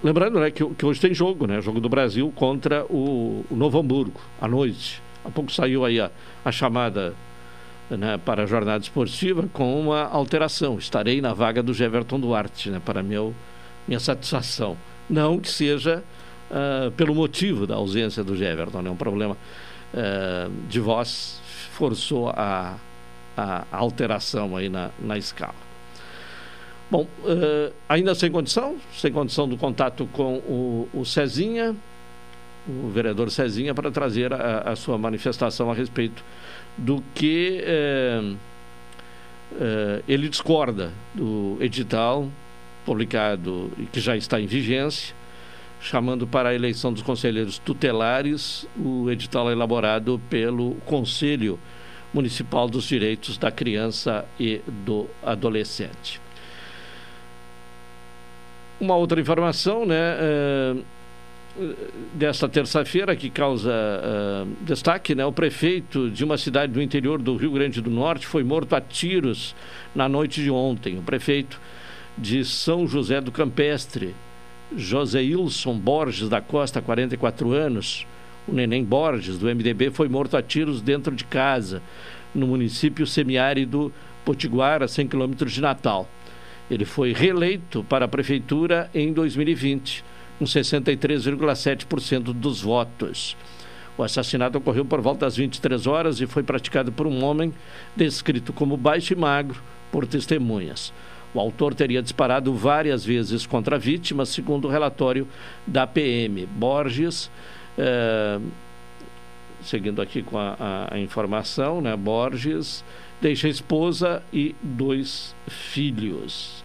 Lembrando né, que, que, hoje tem jogo, né? Jogo do Brasil contra o, o Novo Hamburgo, à noite. Há pouco saiu aí a, a chamada né, para a jornada esportiva com uma alteração. Estarei na vaga do Jeverton Duarte, né, para meu, minha satisfação. Não que seja uh, pelo motivo da ausência do Jeverton, é né, um problema uh, de voz forçou a, a, alteração aí na, na escala. Bom, uh, ainda sem condição, sem condição do contato com o, o Cezinha, o vereador Cezinha, para trazer a, a sua manifestação a respeito do que é, é, ele discorda do edital publicado e que já está em vigência, chamando para a eleição dos conselheiros tutelares o edital elaborado pelo Conselho Municipal dos Direitos da Criança e do Adolescente. Uma outra informação, né? É, desta terça-feira que causa uh, destaque, né? O prefeito de uma cidade do interior do Rio Grande do Norte foi morto a tiros na noite de ontem. O prefeito de São José do Campestre, José Ilson Borges da Costa, 44 anos, o Neném Borges do MDB foi morto a tiros dentro de casa, no município semiárido Potiguara, 100 quilômetros de Natal. Ele foi reeleito para a prefeitura em 2020 com 63,7% dos votos. O assassinato ocorreu por volta das 23 horas e foi praticado por um homem descrito como baixo e magro por testemunhas. O autor teria disparado várias vezes contra a vítima, segundo o relatório da PM. Borges, eh, seguindo aqui com a, a, informação, né? Borges deixa a esposa e dois filhos.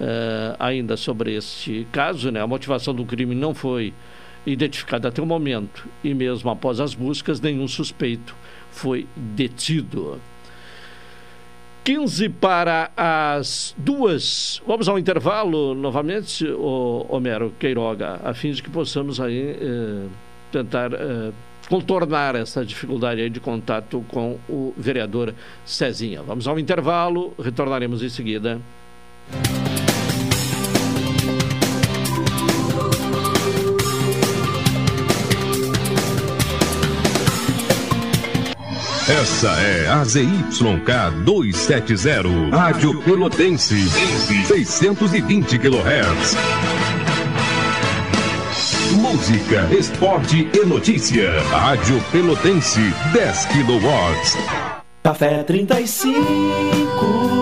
Uh, ainda sobre este caso, né, a motivação do crime não foi identificada até o momento e mesmo após as buscas, nenhum suspeito foi detido. 15 para as duas. Vamos ao intervalo novamente, Homero Queiroga, a fim de que possamos aí eh, tentar eh, contornar essa dificuldade de contato com o vereador Cezinha. Vamos ao intervalo, retornaremos em seguida. Essa é a ZYK 270, Rádio Pelotense, 620 kHz. Música, esporte e notícia. Rádio Pelotense, 10 kW. Café 35,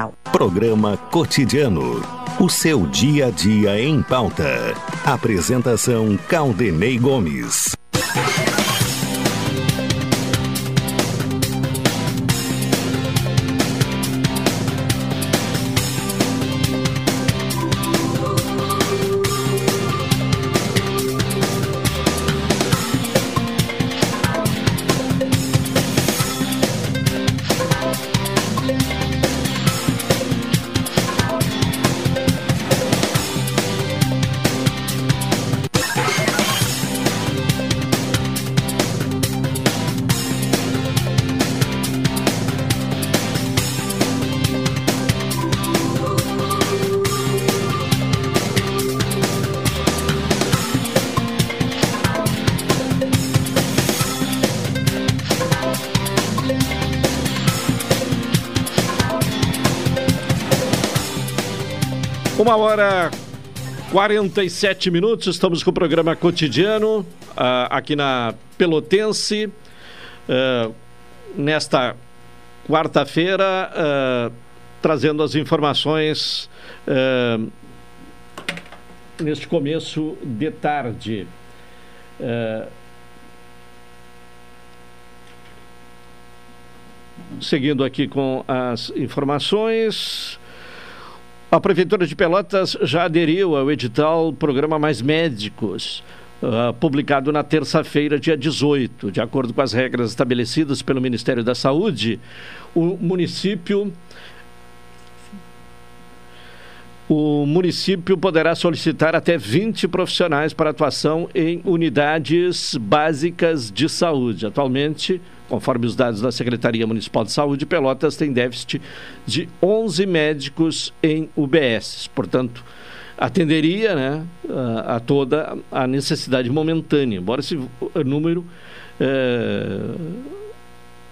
Programa Cotidiano. O seu dia a dia em pauta. Apresentação Caldenei Gomes. Uma hora 47 minutos, estamos com o programa cotidiano uh, aqui na Pelotense. Uh, nesta quarta-feira, uh, trazendo as informações neste começo de tarde. seguindo aqui com as informações. A Prefeitura de Pelotas já aderiu ao edital Programa Mais Médicos, uh, publicado na terça-feira, dia 18. De acordo com as regras estabelecidas pelo Ministério da Saúde, o município. O município poderá solicitar até 20 profissionais para atuação em unidades básicas de saúde. Atualmente, Conforme os dados da Secretaria Municipal de Saúde, Pelotas tem déficit de 11 médicos em UBS. Portanto, atenderia né, a, a toda a necessidade momentânea, embora esse número é,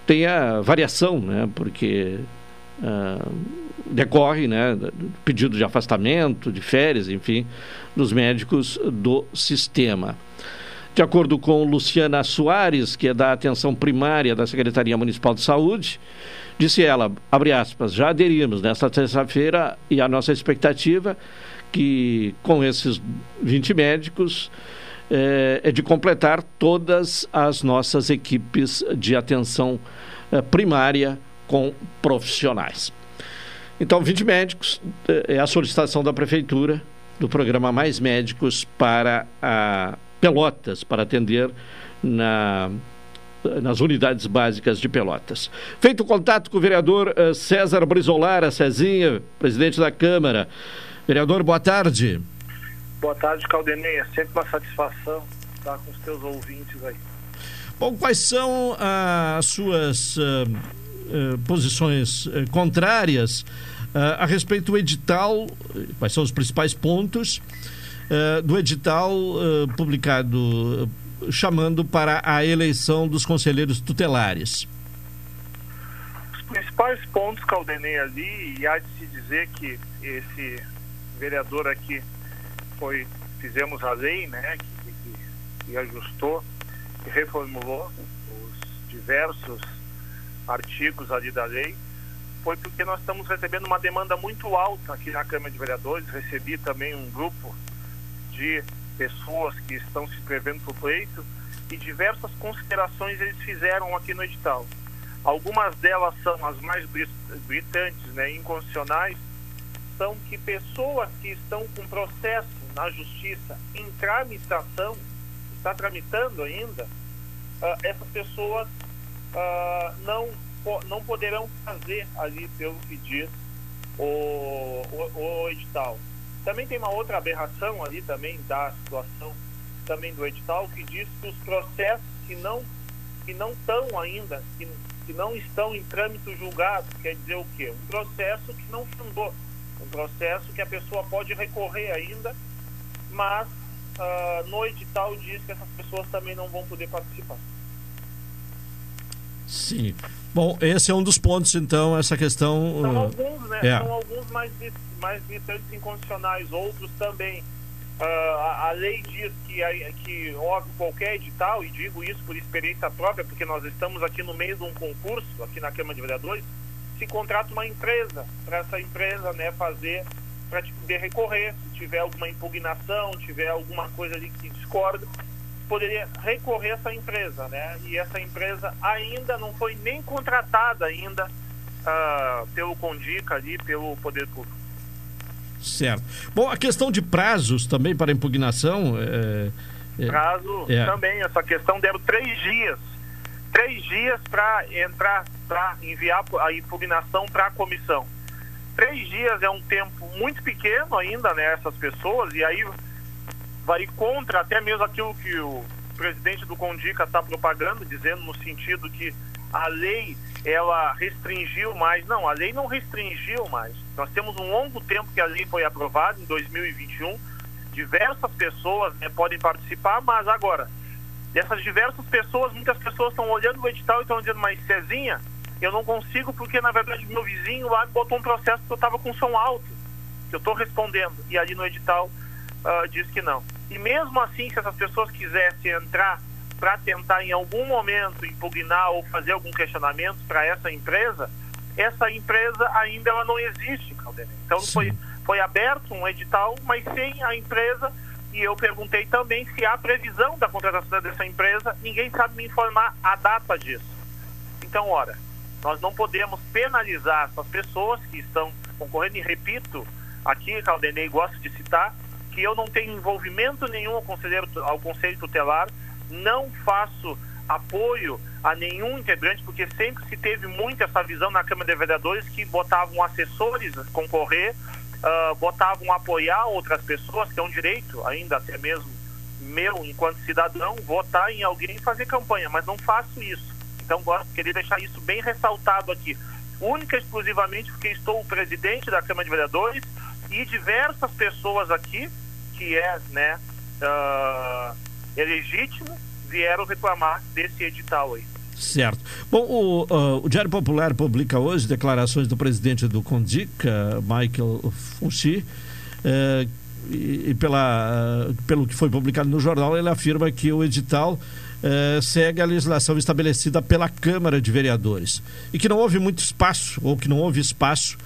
tenha variação, né, porque é, decorre né, do pedido de afastamento, de férias, enfim, dos médicos do sistema. De acordo com Luciana Soares, que é da atenção primária da Secretaria Municipal de Saúde, disse ela, abre aspas, já aderimos nesta terça-feira e a nossa expectativa que com esses 20 médicos é, é de completar todas as nossas equipes de atenção é, primária com profissionais. Então, 20 médicos é, é a solicitação da Prefeitura do programa Mais Médicos para a Pelotas para atender na, nas unidades básicas de Pelotas. Feito contato com o vereador uh, César Brizolara, Cezinha, presidente da Câmara. Vereador, boa tarde. Boa tarde, Caldenei. É sempre uma satisfação estar com os teus ouvintes aí. Bom, quais são uh, as suas uh, posições contrárias a respeito do edital? Quais são os principais pontos? Uh, do edital uh, publicado uh, chamando para a eleição dos conselheiros tutelares? Os principais pontos, Caldenei, ali, e há de se dizer que esse vereador aqui foi, fizemos a lei, né, que, que, que ajustou, que reformulou os diversos artigos ali da lei, foi porque nós estamos recebendo uma demanda muito alta aqui na Câmara de Vereadores. Recebi também um grupo de pessoas que estão se inscrevendo para o pleito e diversas considerações eles fizeram aqui no edital. Algumas delas são as mais gritantes, né, inconstitucionais, são que pessoas que estão com processo na justiça em tramitação, está tramitando ainda, uh, essas pessoas uh, não, não poderão fazer ali pelo que diz o, o, o edital. Também tem uma outra aberração ali também da situação também do edital que diz que os processos que não que não estão ainda, que, que não estão em trâmite julgado, quer dizer o quê? Um processo que não fundou, um processo que a pessoa pode recorrer ainda, mas uh, no edital diz que essas pessoas também não vão poder participar. Sim. Bom, esse é um dos pontos, então, essa questão. São uh, alguns, né? é. São alguns mais, mais distantes incondicionais, outros também. Uh, a, a, lei diz que, a, que óbvio, qualquer edital, e digo isso por experiência própria, porque nós estamos aqui no meio de um concurso, aqui na Câmara de Vereadores, se contrata uma empresa, para essa empresa né, fazer, para poder recorrer, se tiver alguma impugnação, tiver alguma coisa ali que discorda, poderia recorrer a essa empresa, né? E essa empresa ainda não foi nem contratada ainda uh, pelo Condica ali, pelo Poder Público. Certo. Bom, a questão de prazos também para impugnação. É, é, Prazo é. também, essa questão deram três dias. Três dias para entrar, para enviar a impugnação para a comissão. Três dias é um tempo muito pequeno ainda, né, essas pessoas, e aí vai contra até mesmo aquilo que o presidente do Condica está propagando, dizendo no sentido que a lei ela restringiu mais. Não, a lei não restringiu mais. Nós temos um longo tempo que a lei foi aprovada, em 2021. Diversas pessoas né, podem participar, mas agora, dessas diversas pessoas, muitas pessoas estão olhando o edital e estão dizendo, mas Cezinha, eu não consigo porque, na verdade, meu vizinho lá me botou um processo que eu estava com som alto, que eu estou respondendo. E ali no edital uh, diz que não. E mesmo assim, se essas pessoas quisessem entrar para tentar em algum momento impugnar ou fazer algum questionamento para essa empresa, essa empresa ainda ela não existe, Caldeira. Então foi, foi aberto um edital, mas sem a empresa, e eu perguntei também se há previsão da contratação dessa empresa, ninguém sabe me informar a data disso. Então, ora, nós não podemos penalizar essas pessoas que estão concorrendo, e repito, aqui, Caldenei, gosto de citar, que eu não tenho envolvimento nenhum ao, conselheiro, ao Conselho Tutelar, não faço apoio a nenhum integrante, porque sempre se teve muito essa visão na Câmara de Vereadores que botavam assessores concorrer, uh, botavam apoiar outras pessoas, que é um direito ainda até mesmo meu, enquanto cidadão, votar em alguém e fazer campanha, mas não faço isso. Então, gosto, queria deixar isso bem ressaltado aqui. Única e exclusivamente porque estou o presidente da Câmara de Vereadores e diversas pessoas aqui, que é, né, uh, é legítimo, vieram reclamar desse edital aí. Certo. Bom, o, uh, o, Diário Popular publica hoje declarações do presidente do CONDIC, Michael Funchi, uh, e, e, pela, uh, pelo que foi publicado no jornal, ele afirma que o edital segue a legislação estabelecida pela Câmara de Vereadores e que não houve muito espaço, ou que não houve espaço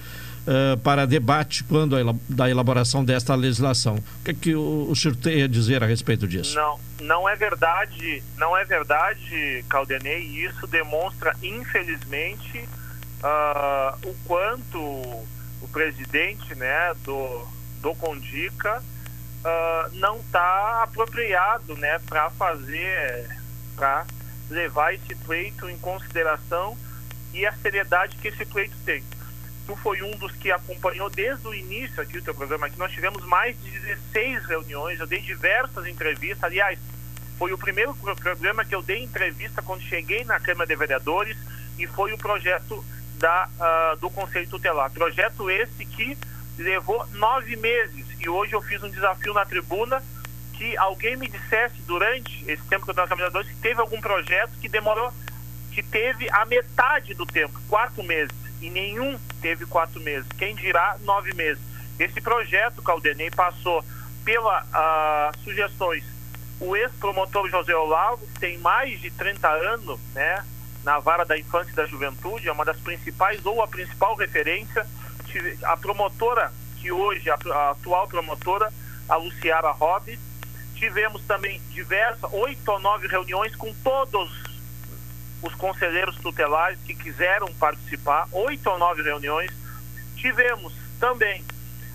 uh, para debate quando a, da elaboração desta legislação. O que, é que o, o senhor tem a dizer a respeito disso? Não, não é verdade, não é verdade, Caldenei, e isso demonstra, infelizmente, uh, o quanto o presidente né, do, do Condica uh, não está apropriado né, para fazer, para levar esse pleito em consideração e a seriedade que esse pleito tem tu foi um dos que acompanhou desde o início aqui o teu programa aqui. Nós tivemos mais de 16 reuniões, eu dei diversas entrevistas. Aliás, foi o primeiro programa que eu dei entrevista quando cheguei na Câmara de Vereadores e foi o projeto da, uh, do Conselho Tutelar. Projeto esse que levou nove meses e hoje eu fiz um desafio na tribuna que alguém me dissesse durante esse tempo que eu estou na Câmara de Vereadores que teve algum projeto que demorou, que teve a metade do tempo, quatro meses e nenhum teve quatro meses. Quem dirá nove meses? Esse projeto, Caldenei, passou pelas uh, sugestões. O ex-promotor José Olavo, que tem mais de 30 anos né, na vara da infância e da juventude, é uma das principais ou a principal referência. A promotora, que hoje, a, a atual promotora, a Luciara Robb. Tivemos também diversas, oito ou nove reuniões com todos os conselheiros tutelares que quiseram participar, oito ou nove reuniões. Tivemos também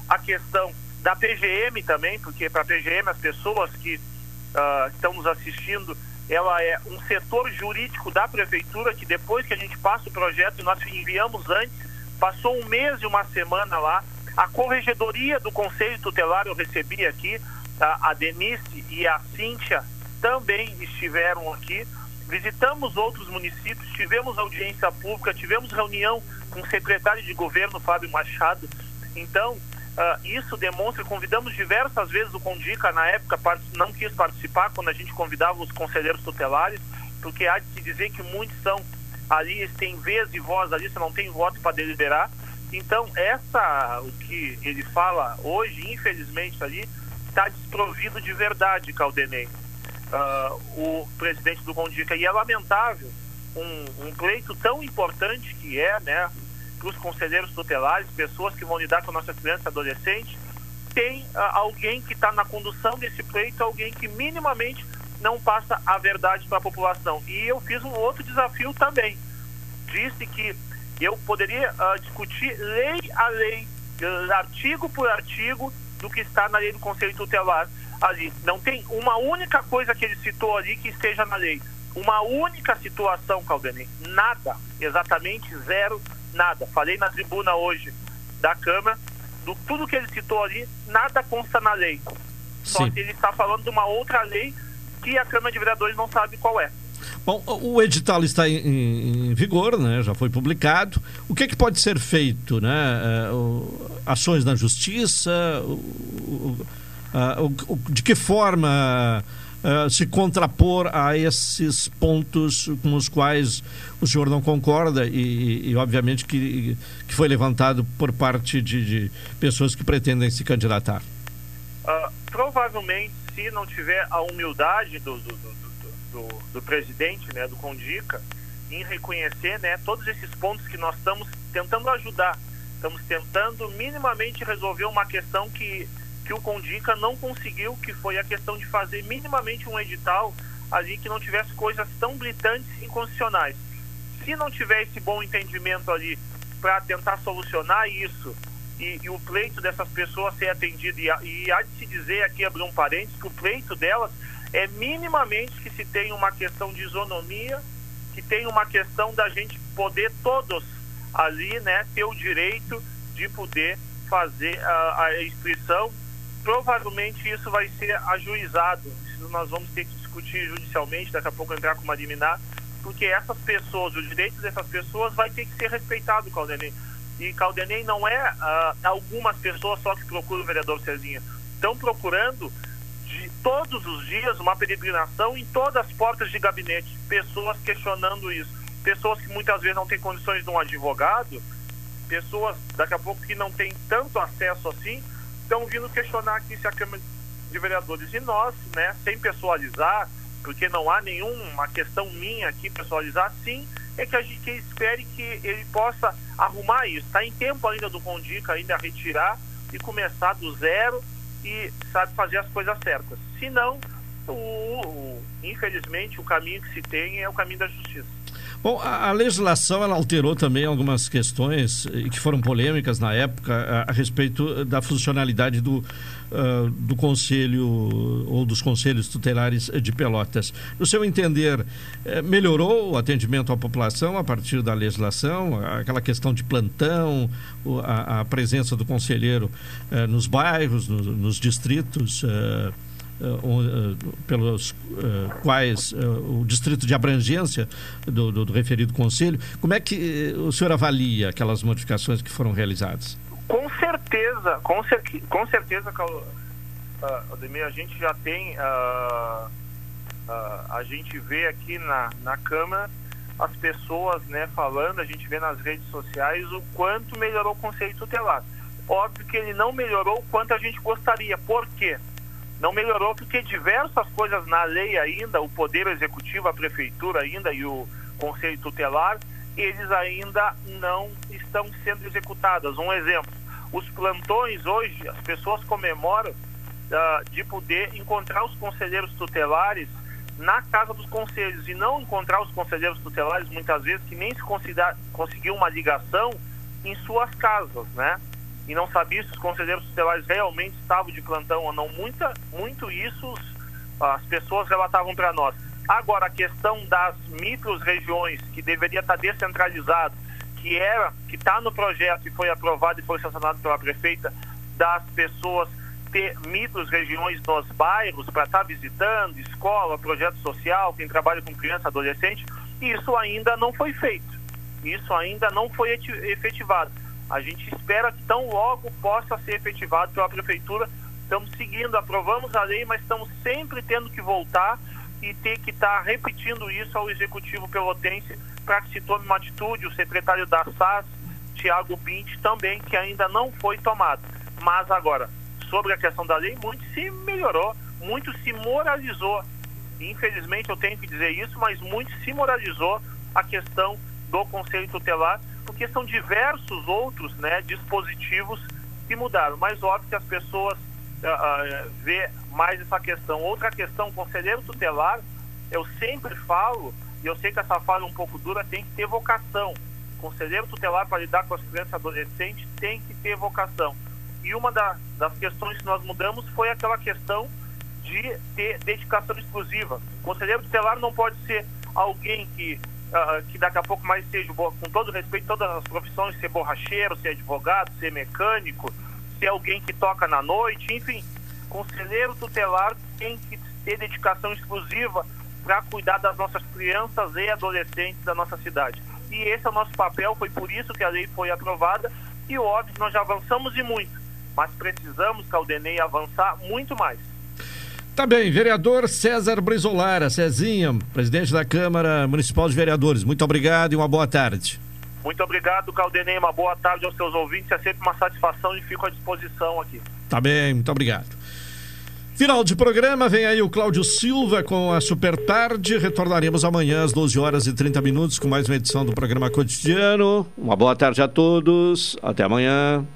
a questão da PGM também, porque para a PGM as pessoas que uh, estão nos assistindo, ela é um setor jurídico da prefeitura que depois que a gente passa o projeto e nós enviamos antes, passou um mês e uma semana lá, a corregedoria do Conselho Tutelar eu recebi aqui, a, a Denise e a Cíntia também estiveram aqui. Visitamos outros municípios, tivemos audiência pública, tivemos reunião com o secretário de governo, Fábio Machado. Então, uh, isso demonstra, convidamos diversas vezes o Condica, na época não quis participar quando a gente convidava os conselheiros tutelares, porque há de se dizer que muitos são ali, têm vez e voz ali, você não tem voto para deliberar. Então, essa, o que ele fala hoje, infelizmente, ali, está desprovido de verdade, Caldenei. Uh, o presidente do Condica. E é lamentável um, um pleito tão importante que é, né, para os conselheiros tutelares, pessoas que vão lidar com nossas crianças e adolescentes, tem uh, alguém que está na condução desse pleito, alguém que minimamente não passa a verdade para a população. E eu fiz um outro desafio também. Disse que eu poderia uh, discutir lei a lei, uh, artigo por artigo, do que está na lei do Conselho Tutelar ali. Não tem uma única coisa que ele citou ali que esteja na lei. Uma única situação, Caldenei. Nada, exatamente zero, nada. Falei na tribuna hoje da Câmara, do tudo que ele citou ali, nada consta na lei. Só Sim. que ele está falando de uma outra lei que a Câmara de Vereadores não sabe qual é. Bom, o edital está em, em, vigor, né? já foi publicado. O que, é que pode ser feito? Né? Uh, ações na justiça? Uh, uh, de que forma se contrapor a esses pontos com os quais o senhor não concorda e, e obviamente, que, que foi levantado por parte de, de pessoas que pretendem se candidatar? provavelmente, se não tiver a humildade do, do, do do, do presidente, né, do Condica, em reconhecer né, todos esses pontos que nós estamos tentando ajudar. Estamos tentando minimamente resolver uma questão que, que o Condica não conseguiu, que foi a questão de fazer minimamente um edital ali que não tivesse coisas tão gritantes e inconstitucionais. Se não tiver esse bom entendimento ali para tentar solucionar isso e, e, o pleito dessas pessoas ser atendido, e, e há de se dizer aqui, abrir um parênteses, que o pleito delas é minimamente que se tenha uma questão de isonomia, que tenha uma questão da gente poder todos ali, né, ter o direito de poder fazer a, a inscrição. Provavelmente isso vai ser ajuizado. Nós vamos ter que discutir judicialmente, daqui a pouco entrar com uma liminar, porque essas pessoas, os direitos dessas pessoas vai ter que ser respeitado, Caldenei. E Caldenei não é uh, algumas pessoas só que procuram o vereador Cezinha. Estão procurando de todos os dias uma peregrinação em todas as portas de gabinete, pessoas questionando isso, pessoas que muitas vezes não têm condições de um advogado, pessoas daqui a pouco que não têm tanto acesso assim, estão vindo questionar aqui se a Câmara de Vereadores e nós, né, sem pessoalizar, porque não há nenhuma questão minha aqui pessoalizar, sim, é que a gente espere que ele possa arrumar isso. Está em tempo ainda do Condica ainda retirar e começar do zero e sabe fazer as coisas certas. Se não, o, o, infelizmente, o caminho que se tem é o caminho da justiça. Bom, a, a, legislação ela alterou também algumas questões eh, que foram polêmicas na época a, a respeito da funcionalidade do, uh, do conselho ou dos conselhos tutelares de Pelotas. No seu entender, eh, melhorou o atendimento à população a partir da legislação, aquela questão de plantão, a, a presença do conselheiro uh, nos bairros, no, nos distritos? Uh, pelos uh, quais uh, o distrito de abrangência do, do, do, referido conselho. Como é que o senhor avalia aquelas modificações que foram realizadas? Com certeza, com, cer com certeza, Ademir, a gente já tem, a gente vê aqui na, na Câmara as pessoas né, falando, a gente vê nas redes sociais o quanto melhorou o conselho tutelar. Óbvio que ele não melhorou o quanto a gente gostaria. Por quê? Não melhorou porque diversas coisas na lei ainda, o Poder Executivo, a Prefeitura ainda e o Conselho Tutelar, eles ainda não estão sendo executadas. Um exemplo, os plantões hoje, as pessoas comemoram uh, de poder encontrar os conselheiros tutelares na casa dos conselhos e não encontrar os conselheiros tutelares muitas vezes que nem se conseguiu uma ligação em suas casas, né? E não sabia se os conselheiros tutelares realmente estavam de plantão ou não. Muita, muito isso as pessoas relatavam para nós. Agora, a questão das micro-regiões, que deveria estar descentralizado, que era, que está no projeto e foi aprovado e foi sancionado pela prefeita, das pessoas ter micros regiões nos bairros para estar tá visitando, escola, projeto social, quem trabalha com criança, adolescente, isso ainda não foi feito. Isso ainda não foi efetivado. A gente espera que tão logo possa ser efetivado pela prefeitura. Estamos seguindo, aprovamos a lei, mas estamos sempre tendo que voltar e ter que estar tá repetindo isso ao executivo pelotense para que se tome uma atitude. O secretário da SAS, Tiago Bint, também, que ainda não foi tomado. Mas agora, sobre a questão da lei, muito se melhorou, muito se moralizou. Infelizmente eu tenho que dizer isso, mas muito se moralizou a questão do Conselho Tutelar, porque são diversos outros né, dispositivos que mudaram. Mas óbvio que as pessoas uh, uh, vê mais essa questão. Outra questão, conselheiro tutelar, eu sempre falo, e eu sei que essa fala é um pouco dura, tem que ter vocação. Conselheiro tutelar para lidar com as crianças e adolescentes tem que ter vocação. E uma da, das questões que nós mudamos foi aquela questão de ter dedicação exclusiva. O conselheiro tutelar não pode ser alguém que, uh, que daqui a pouco mais seja, com todo respeito, todas as profissões, ser borracheiro, ser advogado, ser mecânico, ser alguém que toca na noite, enfim. Conselheiro tutelar tem que ter dedicação exclusiva para cuidar das nossas crianças e adolescentes da nossa cidade. E esse é o nosso papel, foi por isso que a lei foi aprovada e óbvio nós já avançamos e muito mas precisamos, Caldenei, avançar muito mais. Tá bem, vereador César Brizolara, Cezinha, presidente da Câmara Municipal de Vereadores, muito obrigado e uma boa tarde. Muito obrigado, Caldenei, uma boa tarde aos seus ouvintes, é sempre uma satisfação e fico à disposição aqui. Tá bem, muito obrigado. Final de programa, vem aí o Cláudio Silva com a Super Tarde. Retornaremos amanhã às 12 horas e 30 minutos com mais uma edição do programa cotidiano. Uma boa tarde a todos. Até amanhã.